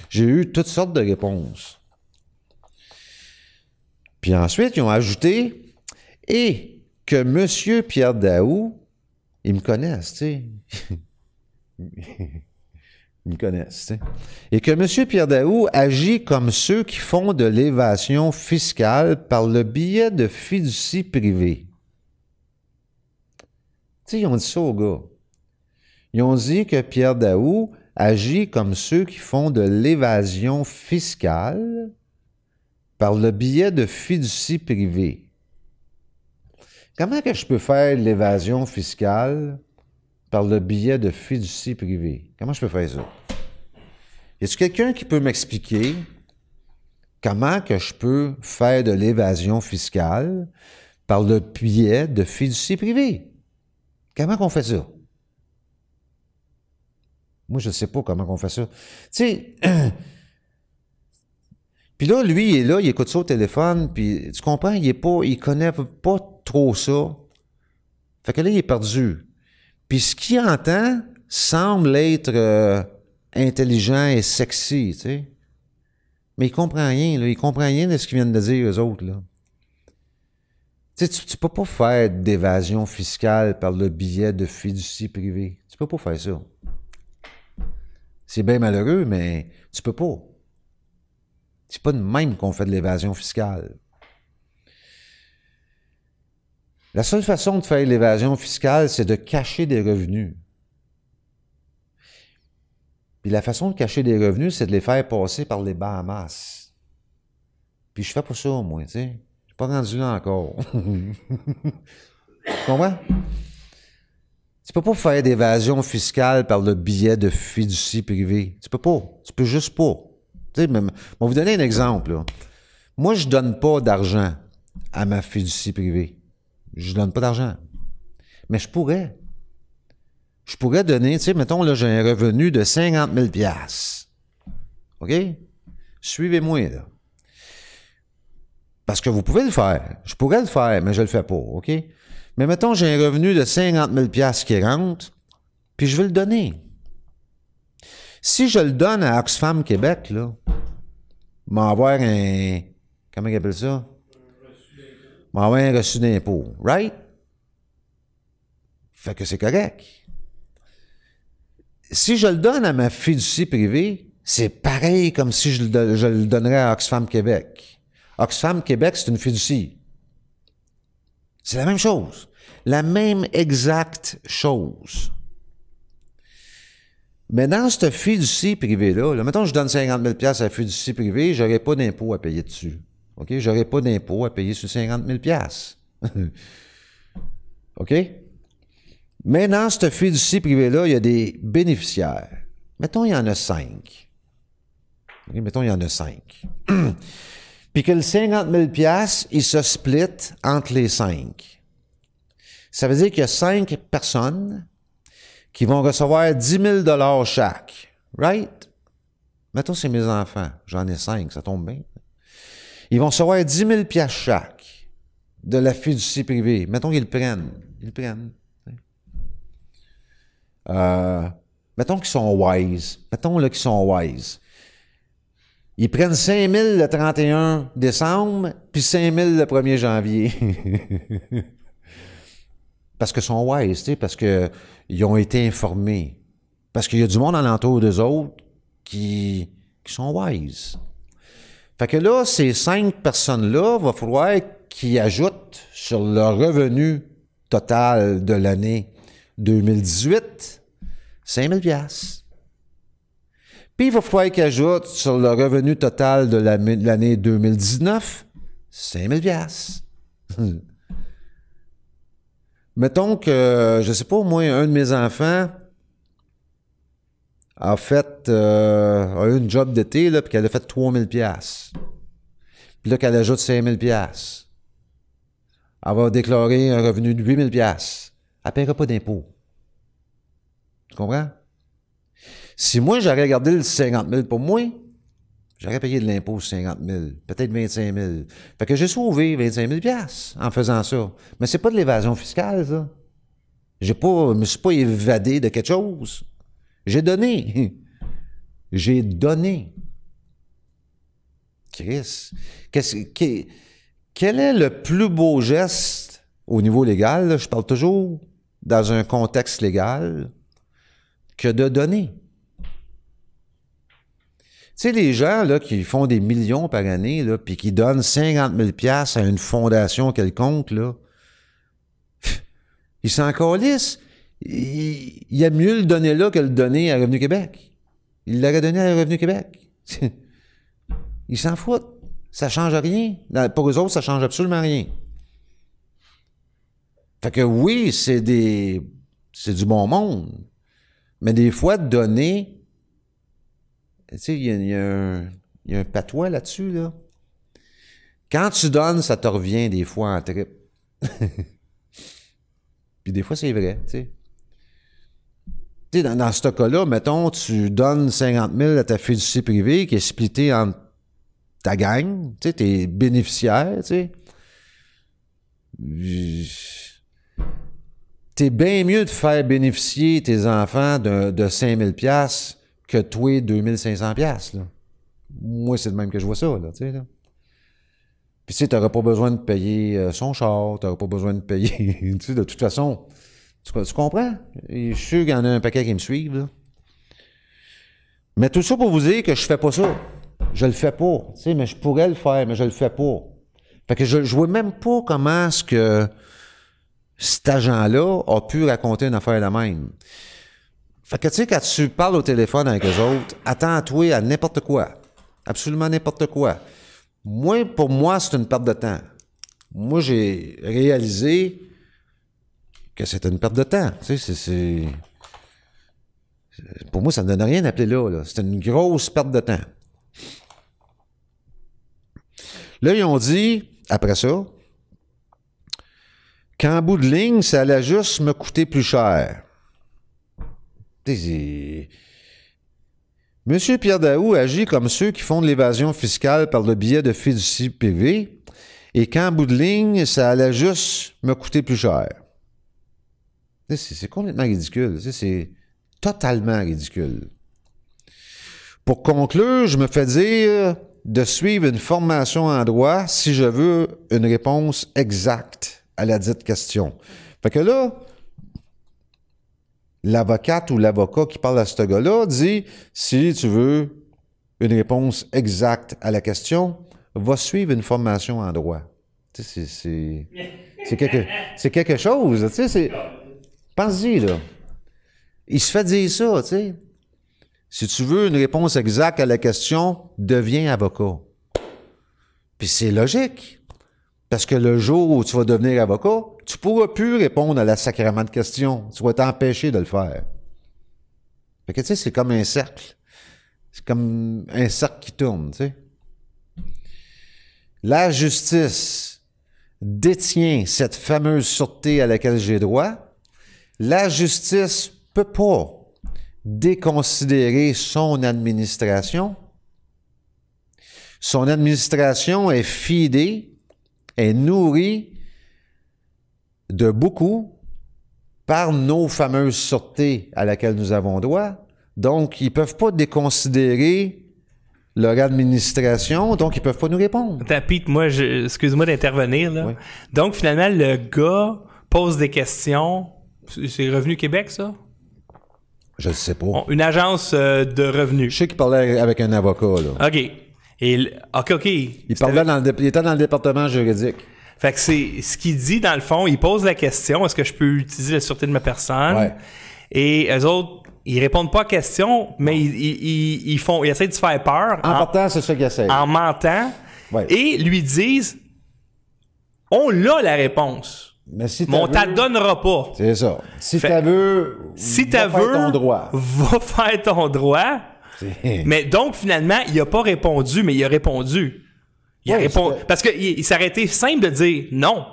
J'ai eu toutes sortes de réponses. Puis ensuite, ils ont ajouté et que M. Pierre Daou ils me connaissent, tu sais. Ils me connaissent, tu sais. Et que M. Pierre Daou agit comme ceux qui font de l'évasion fiscale par le biais de fiducie privée. Tu sais, ils ont dit ça aux gars. Ils ont dit que Pierre Daou agit comme ceux qui font de l'évasion fiscale par le biais de fiducie privée. Comment que je peux faire l'évasion fiscale par le biais de fiducie privée? Comment je peux faire ça? Y a-t-il quelqu'un qui peut m'expliquer comment que je peux faire de l'évasion fiscale par le biais de fiducie privée? Comment qu'on fait ça? Moi, je ne sais pas comment on fait ça. Tu sais, Puis là, lui, il est là, il écoute ça au téléphone, puis tu comprends, il est pas, il connaît pas trop ça. Fait que là, il est perdu. Puis ce qu'il entend semble être euh, intelligent et sexy, tu sais. Mais il comprend rien, là. Il comprend rien de ce qu'ils viennent de dire, eux autres, là. Tu sais, tu, peux pas faire d'évasion fiscale par le billet de fiducie privée. Tu peux pas faire ça. C'est bien malheureux, mais tu peux pas. C'est pas de même qu'on fait de l'évasion fiscale. La seule façon de faire l'évasion fiscale, c'est de cacher des revenus. Puis la façon de cacher des revenus, c'est de les faire passer par les Bahamas. Puis je fais pas ça, moi, tu sais. Je suis pas rendu là encore. tu comprends? Tu peux pas faire d'évasion fiscale par le billet de fiducie privée. Tu peux pas. Tu peux juste pas. Tu sais, même, on vous donner un exemple. Moi, je donne pas d'argent à ma fiducie privée. Je donne pas d'argent. Mais je pourrais. Je pourrais donner, tu sais, mettons, là, j'ai un revenu de 50 000 OK? Suivez-moi. Parce que vous pouvez le faire. Je pourrais le faire, mais je le fais pas, OK? Mais mettons, j'ai un revenu de 50 000 qui rentre, puis je veux le donner. Si je le donne à Oxfam Québec, là, m'avoir un. Comment ils appellent ça? M'avoir un reçu d'impôt. Right? Fait que c'est correct. Si je le donne à ma fiducie privée, c'est pareil comme si je le, je le donnerais à Oxfam Québec. Oxfam Québec, c'est une fiducie. C'est la même chose. La même exacte chose. Mais dans cette fiducie privée-là, là, mettons que je donne 50 000 à la fiducie privée, j'aurais pas d'impôt à payer dessus. OK? J'aurais pas d'impôt à payer sur 50 000 OK? Mais dans cette fiducie privée-là, il y a des bénéficiaires. Mettons, il y en a cinq. Mettons, il y en a cinq. Puis que le 50 000 il se split entre les cinq. Ça veut dire qu'il y a cinq personnes qui vont recevoir 10 000 chaque. Right? Mettons, c'est mes enfants. J'en ai cinq, ça tombe bien. Ils vont recevoir 10 000 chaque de la fiducie privée. Mettons qu'ils le prennent. Ils le prennent. Euh, mettons qu'ils sont wise. Mettons qu'ils sont wise. Ils prennent 5 000 le 31 décembre, puis 5 000 le 1er janvier. parce qu'ils sont wise, parce qu'ils ont été informés. Parce qu'il y a du monde alentour d'eux autres qui, sont wise. Fait que là, ces cinq personnes-là, va falloir qu'ils ajoutent sur leur revenu total de l'année 2018 5 000 Puis il va falloir qu'ils ajoutent sur le revenu total de l'année 2019 5 000 Mettons que, je ne sais pas, moi, un de mes enfants a fait euh, a eu une job d'été, puis qu'elle a fait 3000 pièces. Puis là, qu'elle ajoute 5000 pièces. Elle va déclarer un revenu de 8000 pièces. Elle ne paiera pas d'impôt. Tu comprends? Si moi, j'aurais gardé le 50 000 pour moi, j'aurais payé de l'impôt 50 000, peut-être 25 000. Fait que j'ai sauvé 25 000 en faisant ça. Mais c'est pas de l'évasion fiscale, ça. J'ai pas, me suis pas évadé de quelque chose. J'ai donné. J'ai donné. Chris, quel est le plus beau geste au niveau légal? je parle toujours dans un contexte légal que de donner? Tu sais, les gens là, qui font des millions par année, là, puis qui donnent 50 000 à une fondation quelconque, là, ils s'en calissent il, y a mieux le donner là que le donner à Revenu Québec. Il l'aurait donné à Revenu Québec. Ils s'en foutent. Ça change rien. Pour eux autres, ça change absolument rien. Fait que oui, c'est des. C'est du bon monde. Mais des fois, donner. Tu sais, il y, a, un, y a un patois là-dessus, là. Quand tu donnes, ça te revient des fois en trip. Puis des fois, c'est vrai, tu sais dans, dans ce cas-là, mettons, tu donnes 50 000 à ta fiducie privée qui est splittée entre ta gang, tu sais, tes bénéficiaires, tu sais. t'es bien mieux de faire bénéficier tes enfants de, de 5000 pièces que toi 2500 pièces là. Moi, c'est de même que je vois ça, là, tu. Puis, tu sais, pas besoin de payer euh, son char, t'auras pas besoin de payer, tu sais, de toute façon, tu, tu comprends? Je suis sûr qu'il y en a un paquet qui me suivent. Mais tout ça pour vous dire que je fais pas ça. Je le fais pas, tu sais, mais je pourrais le faire, mais je le fais pas. Fait que je, je vois même pas comment est-ce que cet agent-là a pu raconter une affaire la même. Fait que, tu sais, quand tu parles au téléphone avec eux autres, attends-toi à n'importe quoi. Absolument n'importe quoi. Moi, pour moi, c'est une perte de temps. Moi, j'ai réalisé que c'était une perte de temps. Tu sais, c'est- Pour moi, ça ne donne rien d'appeler là. là. C'est une grosse perte de temps. Là, ils ont dit, après ça, qu'en bout de ligne, ça allait juste me coûter plus cher. Monsieur Pierre Daou agit comme ceux qui font de l'évasion fiscale par le biais de fiducie privée et qu'en bout de ligne, ça allait juste me coûter plus cher. C'est complètement ridicule. C'est totalement ridicule. Pour conclure, je me fais dire de suivre une formation en droit si je veux une réponse exacte à la dite question. Fait que là, l'avocate ou l'avocat qui parle à ce gars-là dit si tu veux une réponse exacte à la question, va suivre une formation en droit. Tu sais, c'est- quelque, quelque chose. Pense-y, là. Il se fait dire ça, tu sais. Si tu veux une réponse exacte à la question, deviens avocat. Puis c'est logique. Parce que le jour où tu vas devenir avocat, tu pourras plus répondre à la sacrament de questions. Tu vas t'empêcher de le faire. Fait que tu sais, c'est comme un cercle. C'est comme un cercle qui tourne, tu sais. La justice détient cette fameuse sûreté à laquelle j'ai droit. La justice peut pas déconsidérer son administration. Son administration est fidée, est nourrie de beaucoup par nos fameuses sûretés à laquelle nous avons droit. Donc, ils peuvent pas déconsidérer leur administration, donc ils peuvent pas nous répondre. Pete, moi, excuse-moi d'intervenir, là. Oui. Donc, finalement, le gars pose des questions. C'est- C'est Revenu Québec, ça? Je ne sais pas. Bon, une agence euh, de revenus. Je sais qu'il parlait avec un avocat, là. OK. Et, le- OK, OK. Il, parlait dans le il était dans le département juridique. Fait que c'est ce qu'il dit, dans le fond, il pose la question est-ce que je peux utiliser la sûreté de ma personne? Ouais. Et eux autres, ils répondent pas à la question, mais ils, ils, ils- font, ils essaient de se faire peur En en, partant, c'est ça qu'il essaie. en mentant Ouais. et lui disent on l'a la réponse, Mais si mais on t'as t'en donnera pas. C'est ça. Si t'as veux, Si va tu faire veux, ton droit. va faire ton droit. Mais donc, finalement, il a pas répondu, mais il a répondu. Il a répondu. Parce qu'il il s'aurait été simple de dire non.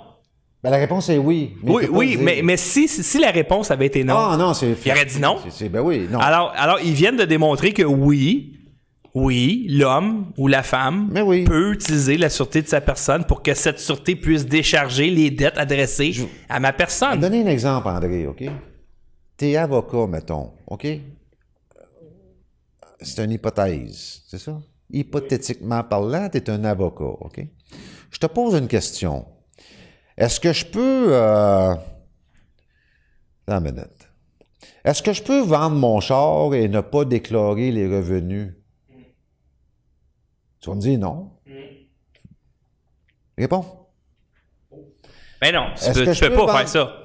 Ben, la réponse est oui. mais Oui, oui, dire- mais, mais si, si, si la réponse avait été non. Ah non, c'est. Il aurait dit non. C'est- c'est- ben oui, non. Alors, alors, ils viennent de démontrer que oui, oui, l'homme ou la femme Mais oui. peut utiliser la sûreté de sa personne pour que cette sûreté puisse décharger les dettes adressées à ma personne. Donner un exemple, André, OK? T'es avocat, mettons, OK? C'est une hypothèse, c'est ça? Hypothétiquement parlant, t'es un avocat, OK? Je te pose une question. Est-ce que je peux... Euh... Attends une minute. Est-ce que je peux vendre mon char et ne pas déclarer les revenus? Tu vas me dire non. Réponds. Mais non, tu Est-ce peux, tu pas vendre- faire ça.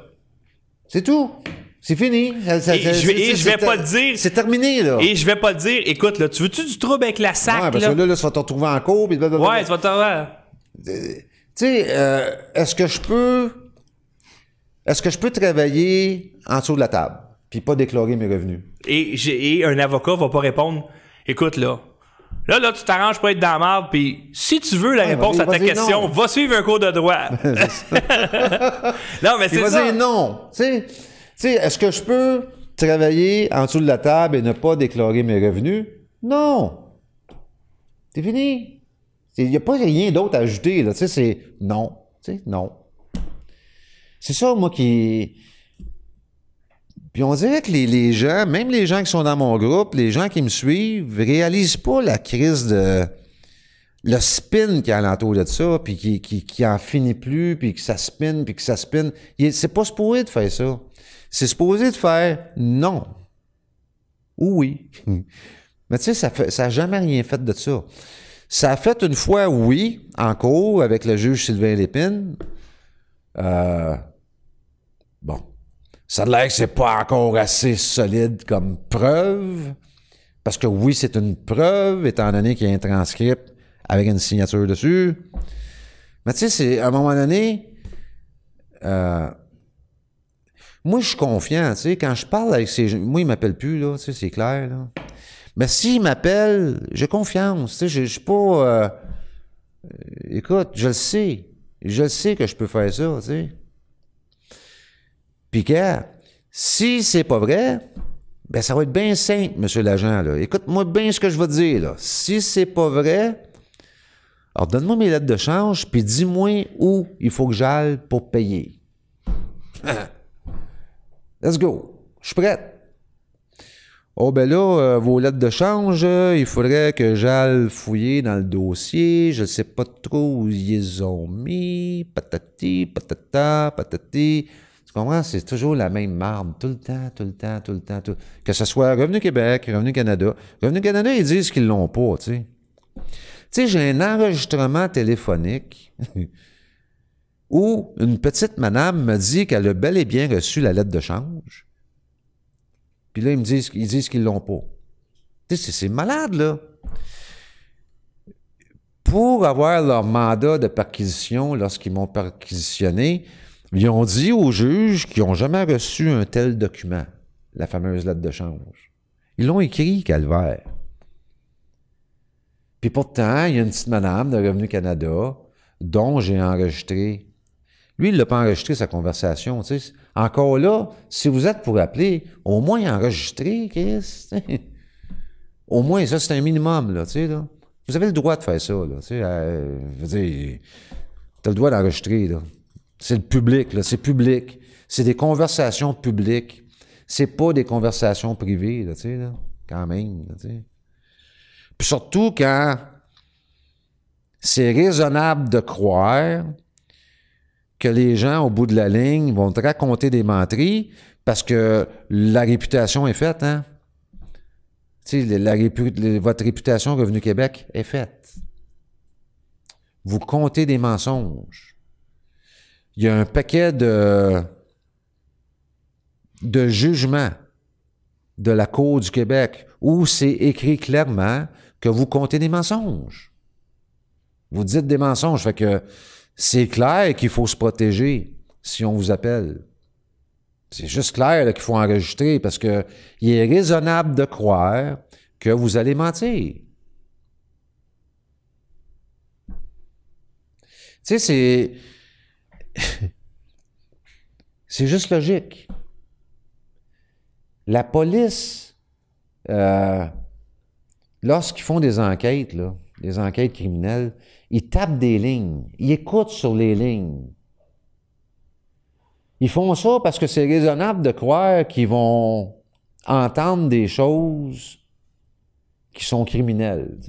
C'est tout. C'est fini. Ça- ça- Et je vais- et c'est- je vais pas te dire- C'est terminé, là. Et je vais pas te dire, écoute, là, tu veux-tu du trouble avec la sac, Ouais, parce là? que là, là, tu vas te retrouver en cours. Puis blablabla. Ouais, tu vas te Tu sais, euh, est-ce que je peux. Est-ce que je peux travailler en dessous de la table puis pas déclarer mes revenus? Et, j'ai- et un avocat va pas répondre, écoute, là, là, là, tu t'arranges pour être dans la merde, puis si tu veux la réponse à ta question, non. va suivre un cours de droit. non, mais c'est ça. non. Tu sais, sais, est-ce que je peux travailler en dessous de la table et ne pas déclarer mes revenus? Non. C'est fini. Il n'y a pas rien d'autre à ajouter. Là. C'est non. Non. C'est ça, moi, qui. Puis on dirait que les, les gens, même les gens qui sont dans mon groupe, les gens qui me suivent, réalisent pas la crise de le spin qui est alentour de ça, puis qui, qui, qui en finit plus, puis que ça spin, puis que ça spin. C'est pas supposé de faire ça. C'est supposé de faire non. Ou oui. Mais tu sais, ça fait, ça jamais rien fait de ça. Ça a fait une fois oui, en cours, avec le juge Sylvain Lépine. Euh, bon. Ça a l'air que c'est pas encore assez solide comme preuve. Parce que oui, c'est une preuve, étant donné qu'il y a un transcript avec une signature dessus. Mais tu sais, c'est à un moment donné, euh, moi, je suis confiant, tu sais, quand je parle avec ces gens, moi, ils m'appellent plus, là, tu sais, c'est clair, là. Mais s'ils m'appellent, j'ai confiance, tu sais, je je suis pas... euh, euh, écoute, je le sais. Je le sais que je peux faire ça, tu sais. Puis que, si c'est pas vrai, ben ça va être bien simple, monsieur l'agent, là. Écoute-moi bien ce que je vais te dire, là. Si c'est pas vrai, alors donne-moi mes lettres de change, puis dis-moi où il faut que j'aille pour payer. Let's go. Je suis prête. Oh, ben là, euh, vos lettres de change, euh, il faudrait que j'aille fouiller dans le dossier. Je sais pas trop où ils ont mis. Patati, patata, patati. Tu comprends? C'est toujours la même marde. Tout le temps, tout le temps, tout le temps. tout- Que ce soit Revenu Québec, Revenu Canada. Revenu Canada, ils disent qu'ils l'ont pas, tu sais. Tu sais, j'ai un enregistrement téléphonique où une petite madame me dit qu'elle a bel et bien reçu la lettre de change. Puis là, ils me disent, ils disent qu'ils l'ont pas. Tu sais, c'est- c'est malade, là. Pour avoir leur mandat de perquisition, lorsqu'ils m'ont perquisitionné, ils ont dit aux juges qu'ils n'ont jamais reçu un tel document, la fameuse lettre de change. Ils l'ont écrit, Calvaire. Puis pourtant, il y a une petite madame de Revenu Canada dont j'ai enregistré. Lui, il l'a pas enregistré sa conversation. Encore là, si vous êtes pour appeler, au moins enregistrer, Chris. au moins, ça, c'est un minimum, là, tu. Vous avez le droit de faire ça, là. Tu euh, le droit d'enregistrer. C'est le public, là. C'est public. C'est des conversations publiques. C'est pas des conversations privées, tu sais. Quand même. Puis surtout quand c'est raisonnable de croire que les gens, au bout de la ligne, vont te raconter des menteries parce que la réputation est faite, hein? Tu sais, votre réputation Revenu Québec est faite. Vous comptez des mensonges. Il y a un paquet de, de jugements de la Cour du Québec où c'est écrit clairement que vous comptez des mensonges. Vous dites des mensonges, fait que c'est clair qu'il faut se protéger si on vous appelle. C'est juste clair qu'il faut enregistrer parce que il est raisonnable de croire que vous allez mentir. Tu sais, c'est. c'est juste logique. La police, euh, lorsqu'ils font des enquêtes, des enquêtes criminelles, ils tapent des lignes. Ils écoutent sur les lignes. Ils font ça parce que c'est raisonnable de croire qu'ils vont entendre des choses qui sont criminelles.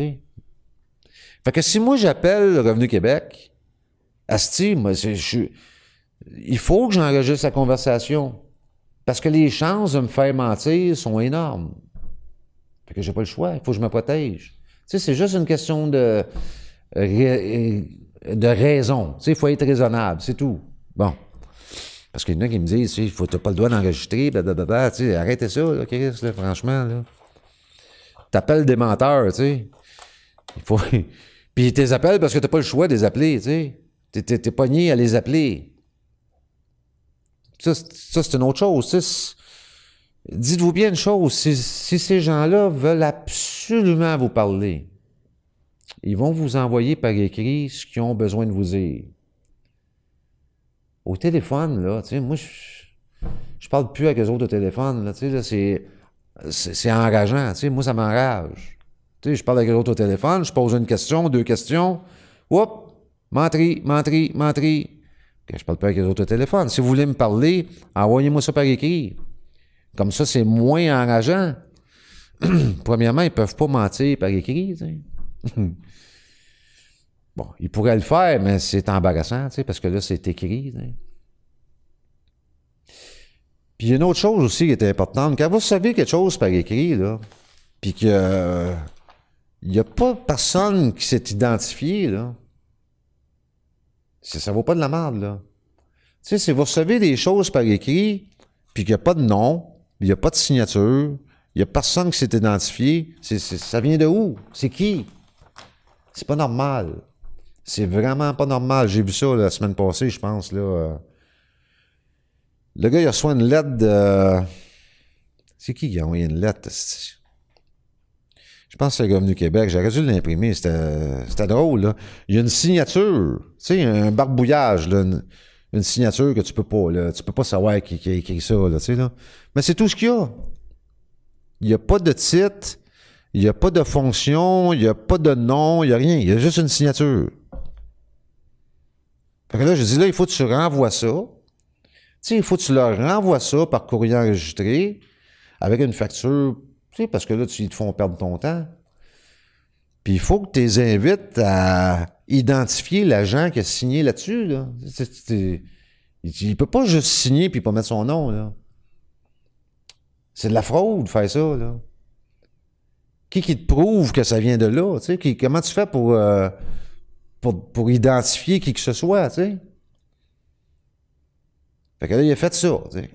Fait que si moi j'appelle Revenu Québec, Asti, moi, je il faut que j'enregistre la conversation. Parce que les chances de me faire mentir sont énormes. Fait que j'ai pas le choix, il faut que je me protège. Tu sais, c'est juste une question de, de raison. Tu sais, il faut être raisonnable, c'est tout. Bon. Parce qu'il y en a qui me disent, tu sais, t'as pas le droit d'enregistrer, blablabla, tu sais, arrêtez ça, Chris, franchement, là. T'appelles des menteurs, tu sais. Il faut... Puis t'es appelles parce que t'as pas le choix de les appeler, tu sais. T'es, t'es, à les appeler. Ça, c'est- une autre chose. Dites-vous bien une chose, si ces gens-là veulent absolument vous parler, ils vont vous envoyer par écrit ce qu'ils ont besoin de vous dire. Au téléphone, là, tu sais, moi, je, je parle plus avec eux autres au téléphone, là, tu sais, c'est, c'est, enrageant, tu sais, moi, ça m'enrage. Tu sais, je parle avec eux autres au téléphone, je pose une question, deux questions, Oups, menterie, menterie, menterie. Que je parle pas avec les autres au téléphone. Si vous voulez me parler, envoyez-moi ça par écrit. Comme ça, c'est moins enrageant. Premièrement, ils peuvent pas mentir par écrit. tu sais. bon, ils pourraient le faire, mais c'est embarrassant, tu sais, parce que là, c'est écrit. Puis il y a une autre chose aussi qui est importante. Quand vous savez quelque chose par écrit, là, puis que euh, il n'y a pas personne qui s'est identifié, là, ça vaut pas de la merde, là. Tu sais, si vous recevez des choses par écrit, puis qu'il n'y a pas de nom, il n'y a pas de signature, il n'y a personne qui s'est identifié, ça vient de où? C'est qui? C'est pas normal. C'est vraiment pas normal. J'ai vu ça la semaine passée, je pense, là. Le gars, il reçoit une lettre. C'est qui qui a envoyé une lettre? Je pense que c'est Revenu Québec. J'aurais dû l'imprimer. C'était, drôle, là. Il y a une signature. Tu sais, un barbouillage, là. Une, signature que tu peux pas. Tu peux pas savoir qui, qui a écrit ça, là, tu sais, là. Mais c'est tout ce qu'il y a. Il n'y a pas de titre. Il n'y a pas de fonction. Il n'y a pas de nom. Il n'y a rien. Il y a juste une signature. Fait que là, je dis, là, il faut que tu renvoies ça. Tu sais, il faut que tu leur renvoies ça par courrier enregistré avec une facture, tu sais, parce que là, tu, ils te font perdre ton temps. Puis il faut que tu les invites à identifier l'agent qui a signé là-dessus. Là. Il ne peut pas juste signer puis pas mettre son nom. C'est de la fraude, faire ça. Là. Qui qui te prouve que ça vient de là? tu sais? Comment tu fais pour, euh, pour, pour identifier qui que ce soit? tu sais? Fait que là, il a fait ça, tu sais.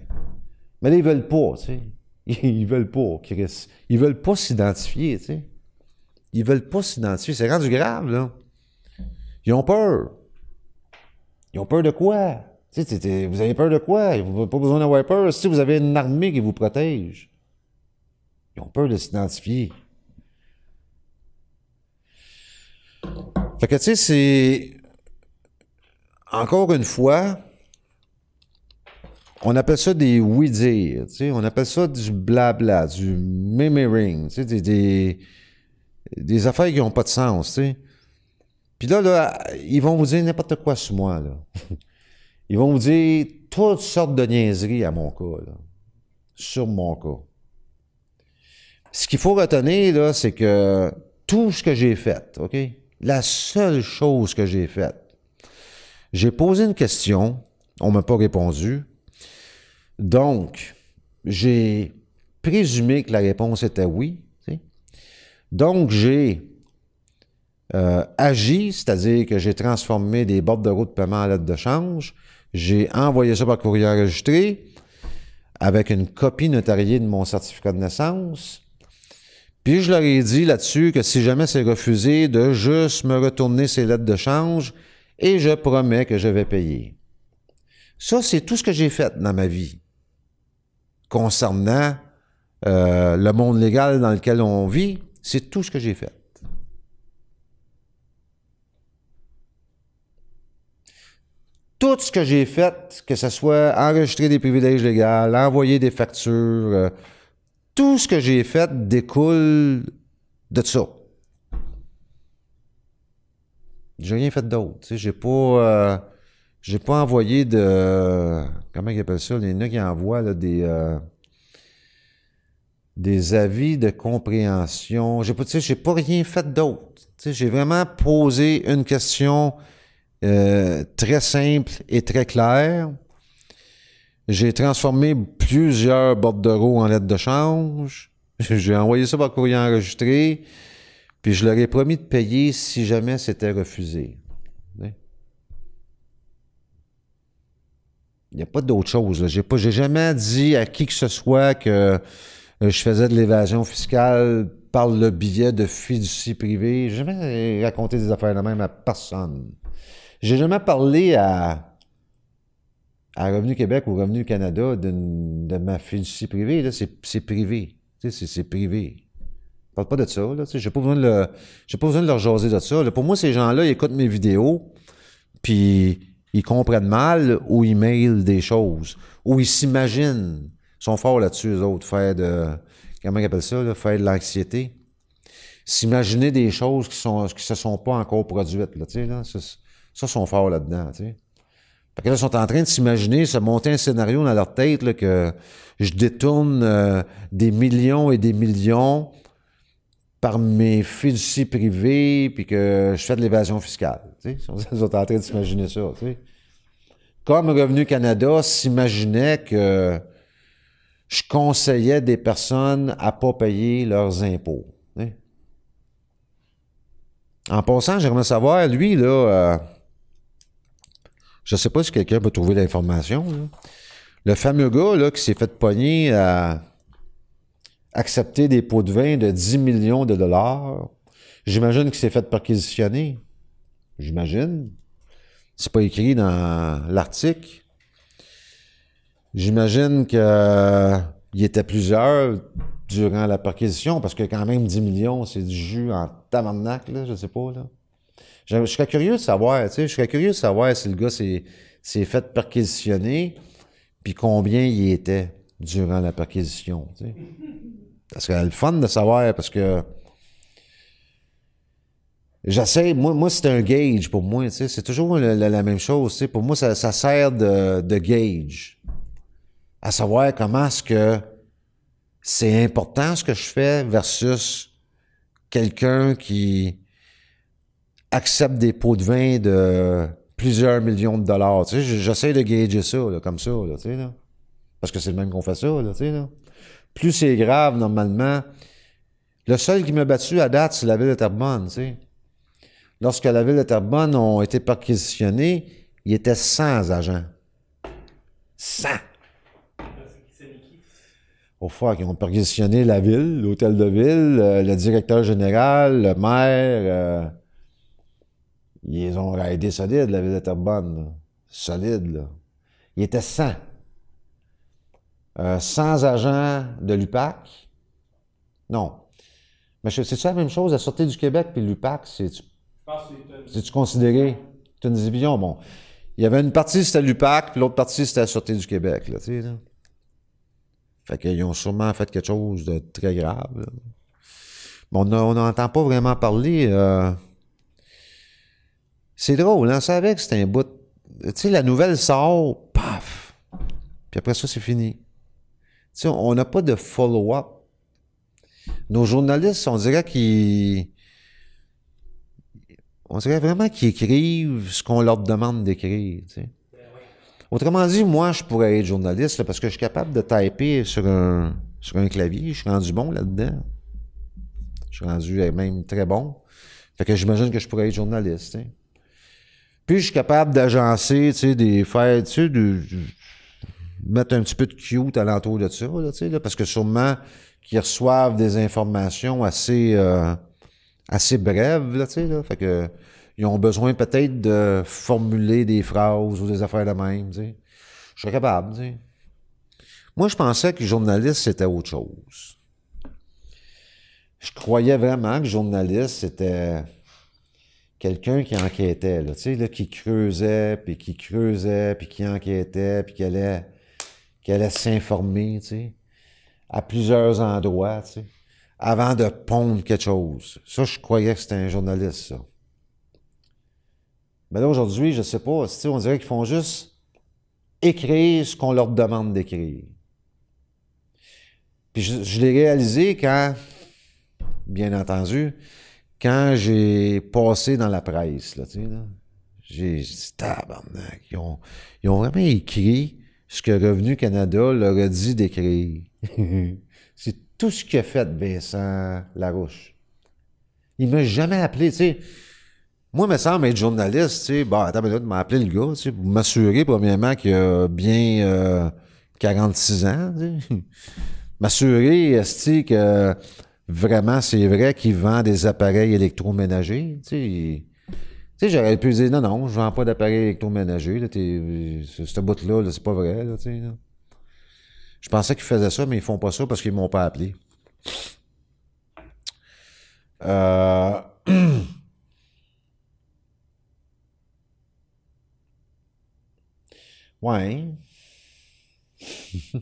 Mais là, ils veulent pas, tu sais. Ils veulent pas, Chris. Ils veulent pas s'identifier, tu sais. Ils veulent pas s'identifier. C'est rendu grave, là. Ils ont peur. Ils ont peur de quoi? Tu sais, vous avez peur de quoi? Vous n'avez pas besoin d'avoir peur si vous avez une armée qui vous protège. Ils ont peur de s'identifier. Fait que, tu sais, c'est... Encore une fois, on appelle ça des oui-dire, on appelle ça du blabla, du mimering, des, des, des affaires qui n'ont pas de sens, tu sais. Puis là, là, ils vont vous dire n'importe quoi sur moi, là. Ils vont vous dire toutes sortes de niaiseries à mon cas, là. Sur mon cas. Ce qu'il faut retenir, là, c'est que tout ce que j'ai fait, OK? La seule chose que j'ai faite, j'ai posé une question, on m'a pas répondu. Donc, j'ai présumé que la réponse était oui. Donc, j'ai euh, agi, c'est-à-dire que j'ai transformé des bordes de route de paiement en lettres de change. J'ai envoyé ça par courrier enregistré avec une copie notariée de mon certificat de naissance. Puis je leur ai dit là-dessus que si jamais c'est refusé, de juste me retourner ces lettres de change et je promets que je vais payer. Ça, c'est tout ce que j'ai fait dans ma vie concernant euh, le monde légal dans lequel on vit. C'est tout ce que j'ai fait. Tout ce que j'ai fait, que ce soit enregistrer des privilèges légaux, envoyer des factures, euh, tout ce que j'ai fait découle de ça. J'ai rien fait d'autre. tu sais, J'ai pas, euh, pas envoyé de, comment ils appellent ça, il y en a qui envoient des, euh, des avis de compréhension. J'ai pas, pas rien fait d'autre. J'ai vraiment posé une question euh, très simple et très claire. J'ai transformé plusieurs bordereaux en lettres de change. J'ai envoyé ça par courrier enregistré. Puis je leur ai promis de payer si jamais c'était refusé. Hein? Il n'y a pas d'autre chose. J'ai j'ai jamais dit à qui que ce soit que euh, je faisais de l'évasion fiscale par le biais de fiducie privée. J'ai jamais raconté des affaires de même à personne. J'ai jamais parlé à, à Revenu Québec ou Revenu Canada de ma fiducie privée. Là, c'est, c'est privé. Tu sais, c'est, c'est privé. Je parle pas de ça. Là, tu sais, j'ai pas besoin de le, j'ai pas besoin de leur jaser de ça. là. Pour moi, ces gens-là, ils écoutent mes vidéos, puis ils comprennent mal ou ils mailent des choses, ou ils s'imaginent. Ils sont forts là-dessus, eux autres, faire de, comment ils appellent ça, là, faire de l'anxiété. S'imaginer des choses qui sont, qui se sont pas encore produites, là, tu sais, là. Ça, ça, sont forts là-dedans, tu sais. Fait ils sont en train de s'imaginer, se monter un scénario dans leur tête là, que je détourne euh, des millions et des millions par mes fiducies privées, puis que je fais de l'évasion fiscale. Ils sont en train de s'imaginer ça. Tu sais. Comme Revenu Canada s'imaginait que je conseillais des personnes à pas payer leurs impôts. En passant, j'aimerais savoir, lui, là, euh, je sais pas si quelqu'un peut trouver l'information, le fameux gars là, qui s'est fait pogner à accepter des pots de vin de 10 millions de dollars, j'imagine qu'il s'est fait perquisitionner. J'imagine. C'est pas écrit dans l'article. J'imagine qu'il était plusieurs durant la perquisition, parce que quand même 10 millions, c'est du jus en tabarnak, là, je sais pas, là. Je, serais curieux de savoir, tu sais, je serais curieux de savoir si le gars s'est, fait perquisitionner, puis combien il était durant la perquisition, tu sais. Ça serait le fun de savoir, parce que J'essaie, moi, moi c'est un gauge pour moi, tu sais, c'est toujours la, la- la même chose, tu sais. Pour moi, ça, ça sert de, de gauge. À savoir comment est-ce que c'est important ce que je fais versus quelqu'un qui accepte des pots de vin de plusieurs millions de dollars. Tu sais, j'essaie de gager ça, là, comme ça, tu sais, là. Parce que c'est le même qu'on fait ça, tu sais, là. Plus c'est grave, normalement. Le seul qui m'a battu à date, c'est la ville de Terrebonne, tu sais. Lorsque la ville de Terrebonne ont été perquisitionnés, il était 100 agents. 100! Au fois qu'ils ont perquisitionné la ville, l'hôtel de ville, euh, le directeur général, le maire. euh, ils ont raidé solide, la ville de Terrebonne. là. Solide, là. Il était 100. Euh, 100 agents de l'UPAC. Non. Mais je- c'est-tu la même chose, la Sûreté du Québec puis l'UPAC? C'est-tu considéré? C'est une division, bon. Il y avait une partie, c'était l'UPAC, puis l'autre partie, c'était la Sûreté du Québec, là, tu sais, là. Fait qu'ils ont sûrement fait quelque chose de très grave, là. Mais on a- on n'entend pas vraiment parler. euh, C'est drôle, hein? On savait que c'était un bout. Tu sais, la nouvelle sort, paf! Puis après ça, c'est fini. Tu sais, on n'a pas de follow-up. Nos journalistes, on dirait qu'ils on dirait vraiment qu'ils écrivent ce qu'on leur demande d'écrire. tu sais. Autrement dit, moi, je pourrais être journaliste parce que je suis capable de typer sur un, sur un clavier. Je suis rendu bon là-dedans. Je suis rendu euh, même très bon. Fait que j'imagine que je pourrais être journaliste. sais. Puis je suis capable d'agencer, tu sais, des faire, tu sais, de, mettre un petit peu de cute alentour de ça, là, tu sais, là, parce que sûrement qu'ils reçoivent des informations assez, euh, assez brèves, là, tu sais, là. Fait que, ils ont besoin peut-être de formuler des phrases ou des affaires de même, tu sais. Je serais capable, tu sais. Moi, je pensais que journaliste, c'était autre chose. Je croyais vraiment que journaliste, c'était quelqu'un qui enquêtait, là, tu sais, là, qui creusait, puis qui creusait, puis qui enquêtait, puis qui allait, allait s'informer, tu sais, à plusieurs endroits, tu sais, avant de pondre quelque chose. Ça, je croyais que c'était un journaliste, ça. Mais là, aujourd'hui, je sais pas, tu on dirait qu'ils font juste écrire ce qu'on leur demande d'écrire. Puis je l'ai réalisé quand, bien entendu, quand j'ai passé dans la presse, là, tu sais, là, j'ai dit, tabarnak, ils ont, ils ont vraiment écrit ce que Revenu Canada leur a dit d'écrire. C'est tout ce qu'a fait Vincent Larouche. Il m'a jamais appelé, tu sais. Moi, il me semble être journaliste, tu sais. Bon, attends une minute, m'a appelé le gars, tu sais, pour m'assurer, premièrement, qu'il a bien euh, 46 ans, tu sais. M'assurer, esti, que vraiment, c'est vrai qu'il vend des appareils électroménagers, tu sais. Tu sais, j'aurais pu dire, non, non, je vends pas d'appareils électroménagers, là, ce, bout-là, là, c'est pas vrai, là. Je pensais qu'ils faisaient ça, mais ils font pas ça parce qu'ils m'ont pas appelé. Euh... Ouais.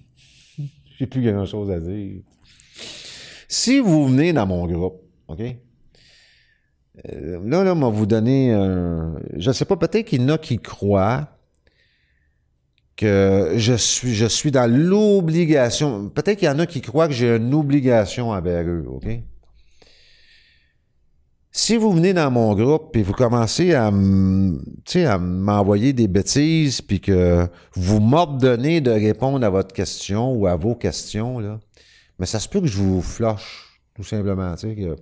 J'ai plus grand chose à dire. Si vous venez dans mon groupe, OK? Euh, là, là, moi, vous donner un... Je sais pas, peut-être qu'il y en a qui croient que je suis, je suis dans l'obligation. Peut-être qu'il y en a qui croient que j'ai une obligation envers eux, OK? Si vous venez dans mon groupe et vous commencez à, à m'envoyer des bêtises puis que vous m'ordonnez de répondre à votre question ou à vos questions, là, mais ça se peut que je vous flush, tout simplement, tu sais, que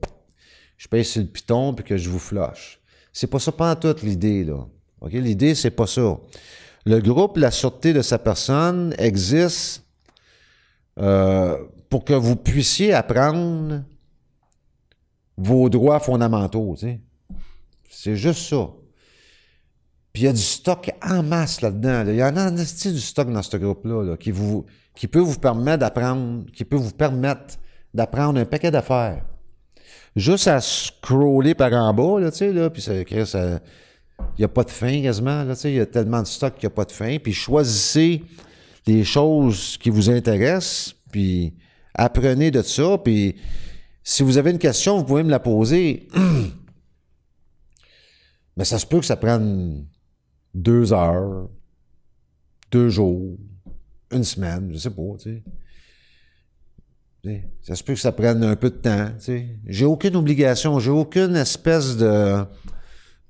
je paye sur le piton puis que je vous flush. C'est pas ça, pas en toute l'idée, là. OK? L'idée, c'est pas ça. Le groupe La Sûreté de sa personne existe euh, pour que vous puissiez apprendre vos droits fondamentaux, tu sais. C'est juste ça. Puis il y a du stock en masse là-dedans. là. Il y a en esti du stock dans ce groupe-là là, qui, vous, qui peut vous permettre d'apprendre, qui peut vous permettre d'apprendre un paquet d'affaires. Juste à scroller par en bas, là, tu sais, là, puis ça, ça- il n'y a pas de fin quasiment, là, il y a tellement de stock qu'il n'y a pas de fin. Puis choisissez les choses qui vous intéressent, puis apprenez de ça, puis si vous avez une question, vous pouvez me la poser. Mais ça se peut que ça prenne deux heures, deux jours, une semaine, je sais pas, tu sais. Ça se peut que ça prenne un peu de temps, tu sais. J'ai aucune obligation, j'ai aucune espèce de,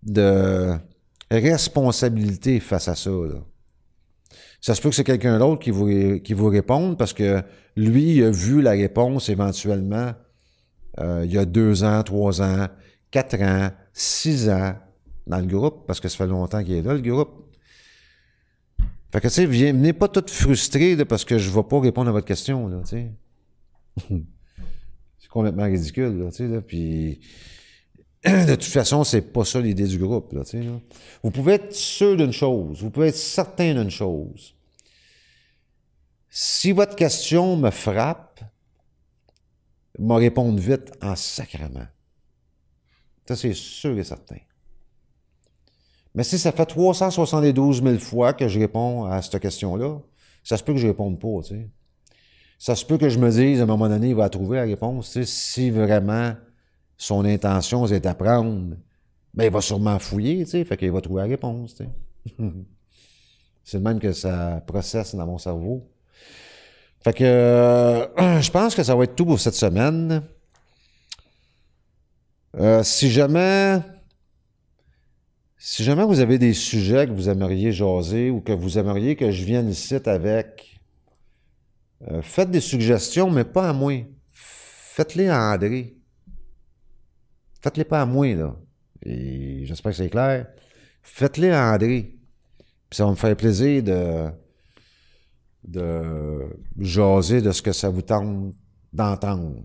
de responsabilité face à ça, là. Ça se peut que c'est quelqu'un d'autre qui vous, qui vous réponde parce que lui, il a vu la réponse éventuellement euh, il y a deux ans, trois ans, quatre ans, six ans dans le groupe, parce que ça fait longtemps qu'il est là, le groupe. Fait que, tu sais, venez pas tout frustré parce que je vais pas répondre à votre question, là, tu sais. c'est complètement ridicule, là, tu sais, là, puis... De toute façon, c'est pas ça l'idée du groupe, là, tu sais. Vous pouvez être sûr d'une chose, vous pouvez être certain d'une chose. Si votre question me frappe, m'a répondre vite en sacrement. Ça, c'est sûr et certain. Mais si ça fait 372 000 fois que je réponds à cette question-là, ça se peut que je réponde pas, tu sais. Ça se peut que je me dise, à un moment donné, il va trouver la réponse, tu sais, si vraiment son intention c'est d'apprendre, ben, il va sûrement fouiller, tu sais, fait qu'il va trouver la réponse, tu sais. c'est le même que ça processe dans mon cerveau. Fait que euh, je pense que ça va être tout pour cette semaine. Euh, si jamais si jamais vous avez des sujets que vous aimeriez jaser ou que vous aimeriez que je vienne ici avec, euh, faites des suggestions, mais pas à moi. Faites-les à André. Faites-les pas à moi, là. Et j'espère que c'est clair. Faites-les à André. Puis ça va me faire plaisir de de jaser de ce que ça vous tente d'entendre.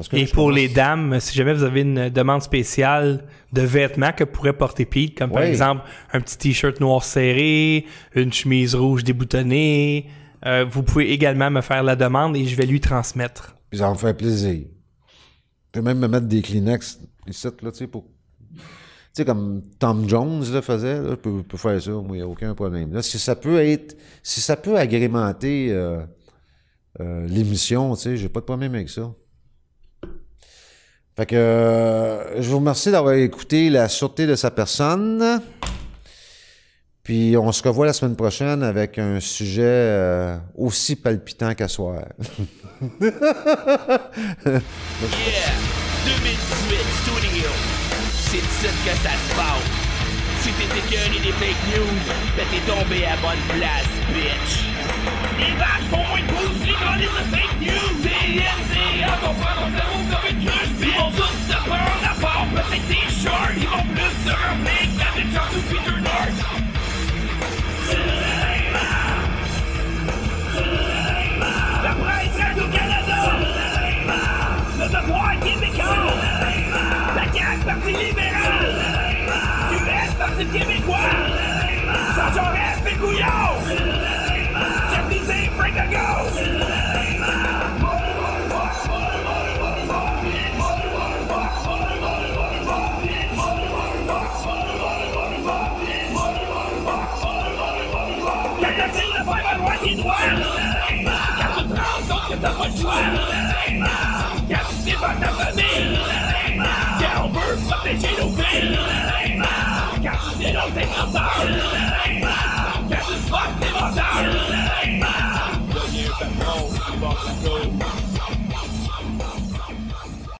Parce que Et pour les dames, si jamais vous avez une demande spéciale de vêtements que pourrait porter Pete, comme par exemple un petit t-shirt noir serré, une chemise rouge déboutonnée, euh, vous pouvez également me faire la demande et je vais lui transmettre. Ça va me faire plaisir. Je peux même me mettre des Kleenex ici, là, tu sais, pour... Tu sais, comme Tom Jones le faisait, là, je peux, je peux faire ça, moi, il n'y a aucun problème. Là, si ça peut être... Si ça peut agrémenter euh, euh, l'émission, tu sais, j'ai pas de problème avec ça. Fait que euh, je vous remercie d'avoir écouté la sûreté de sa personne. Puis on se revoit la semaine prochaine avec un sujet euh, aussi palpitant qu'à soir. Yeah, 2018 Studio. C'est que ça se passe. T'es écœuré des fake news, ben t'es tombé à bonne place, bitch. Les vaches font moins de pouces, les gars de fake news. CNCA vont prendre ton cerveau comme une cruche, Ils vont tous se prendre à part, peut-être des shorts. Ils vont plus se remettre qu'avec Charles Peter North. La presse Radio-Canada! Le devoir québécois! La CAQ, Parti libéral! QS, Parti québécois! Jean Jaurès, Pécouillon! Capitaine Frank Ago! Quand t'as dit de faire valoir tes droits! Get this fucking motor! Don't you know you walk the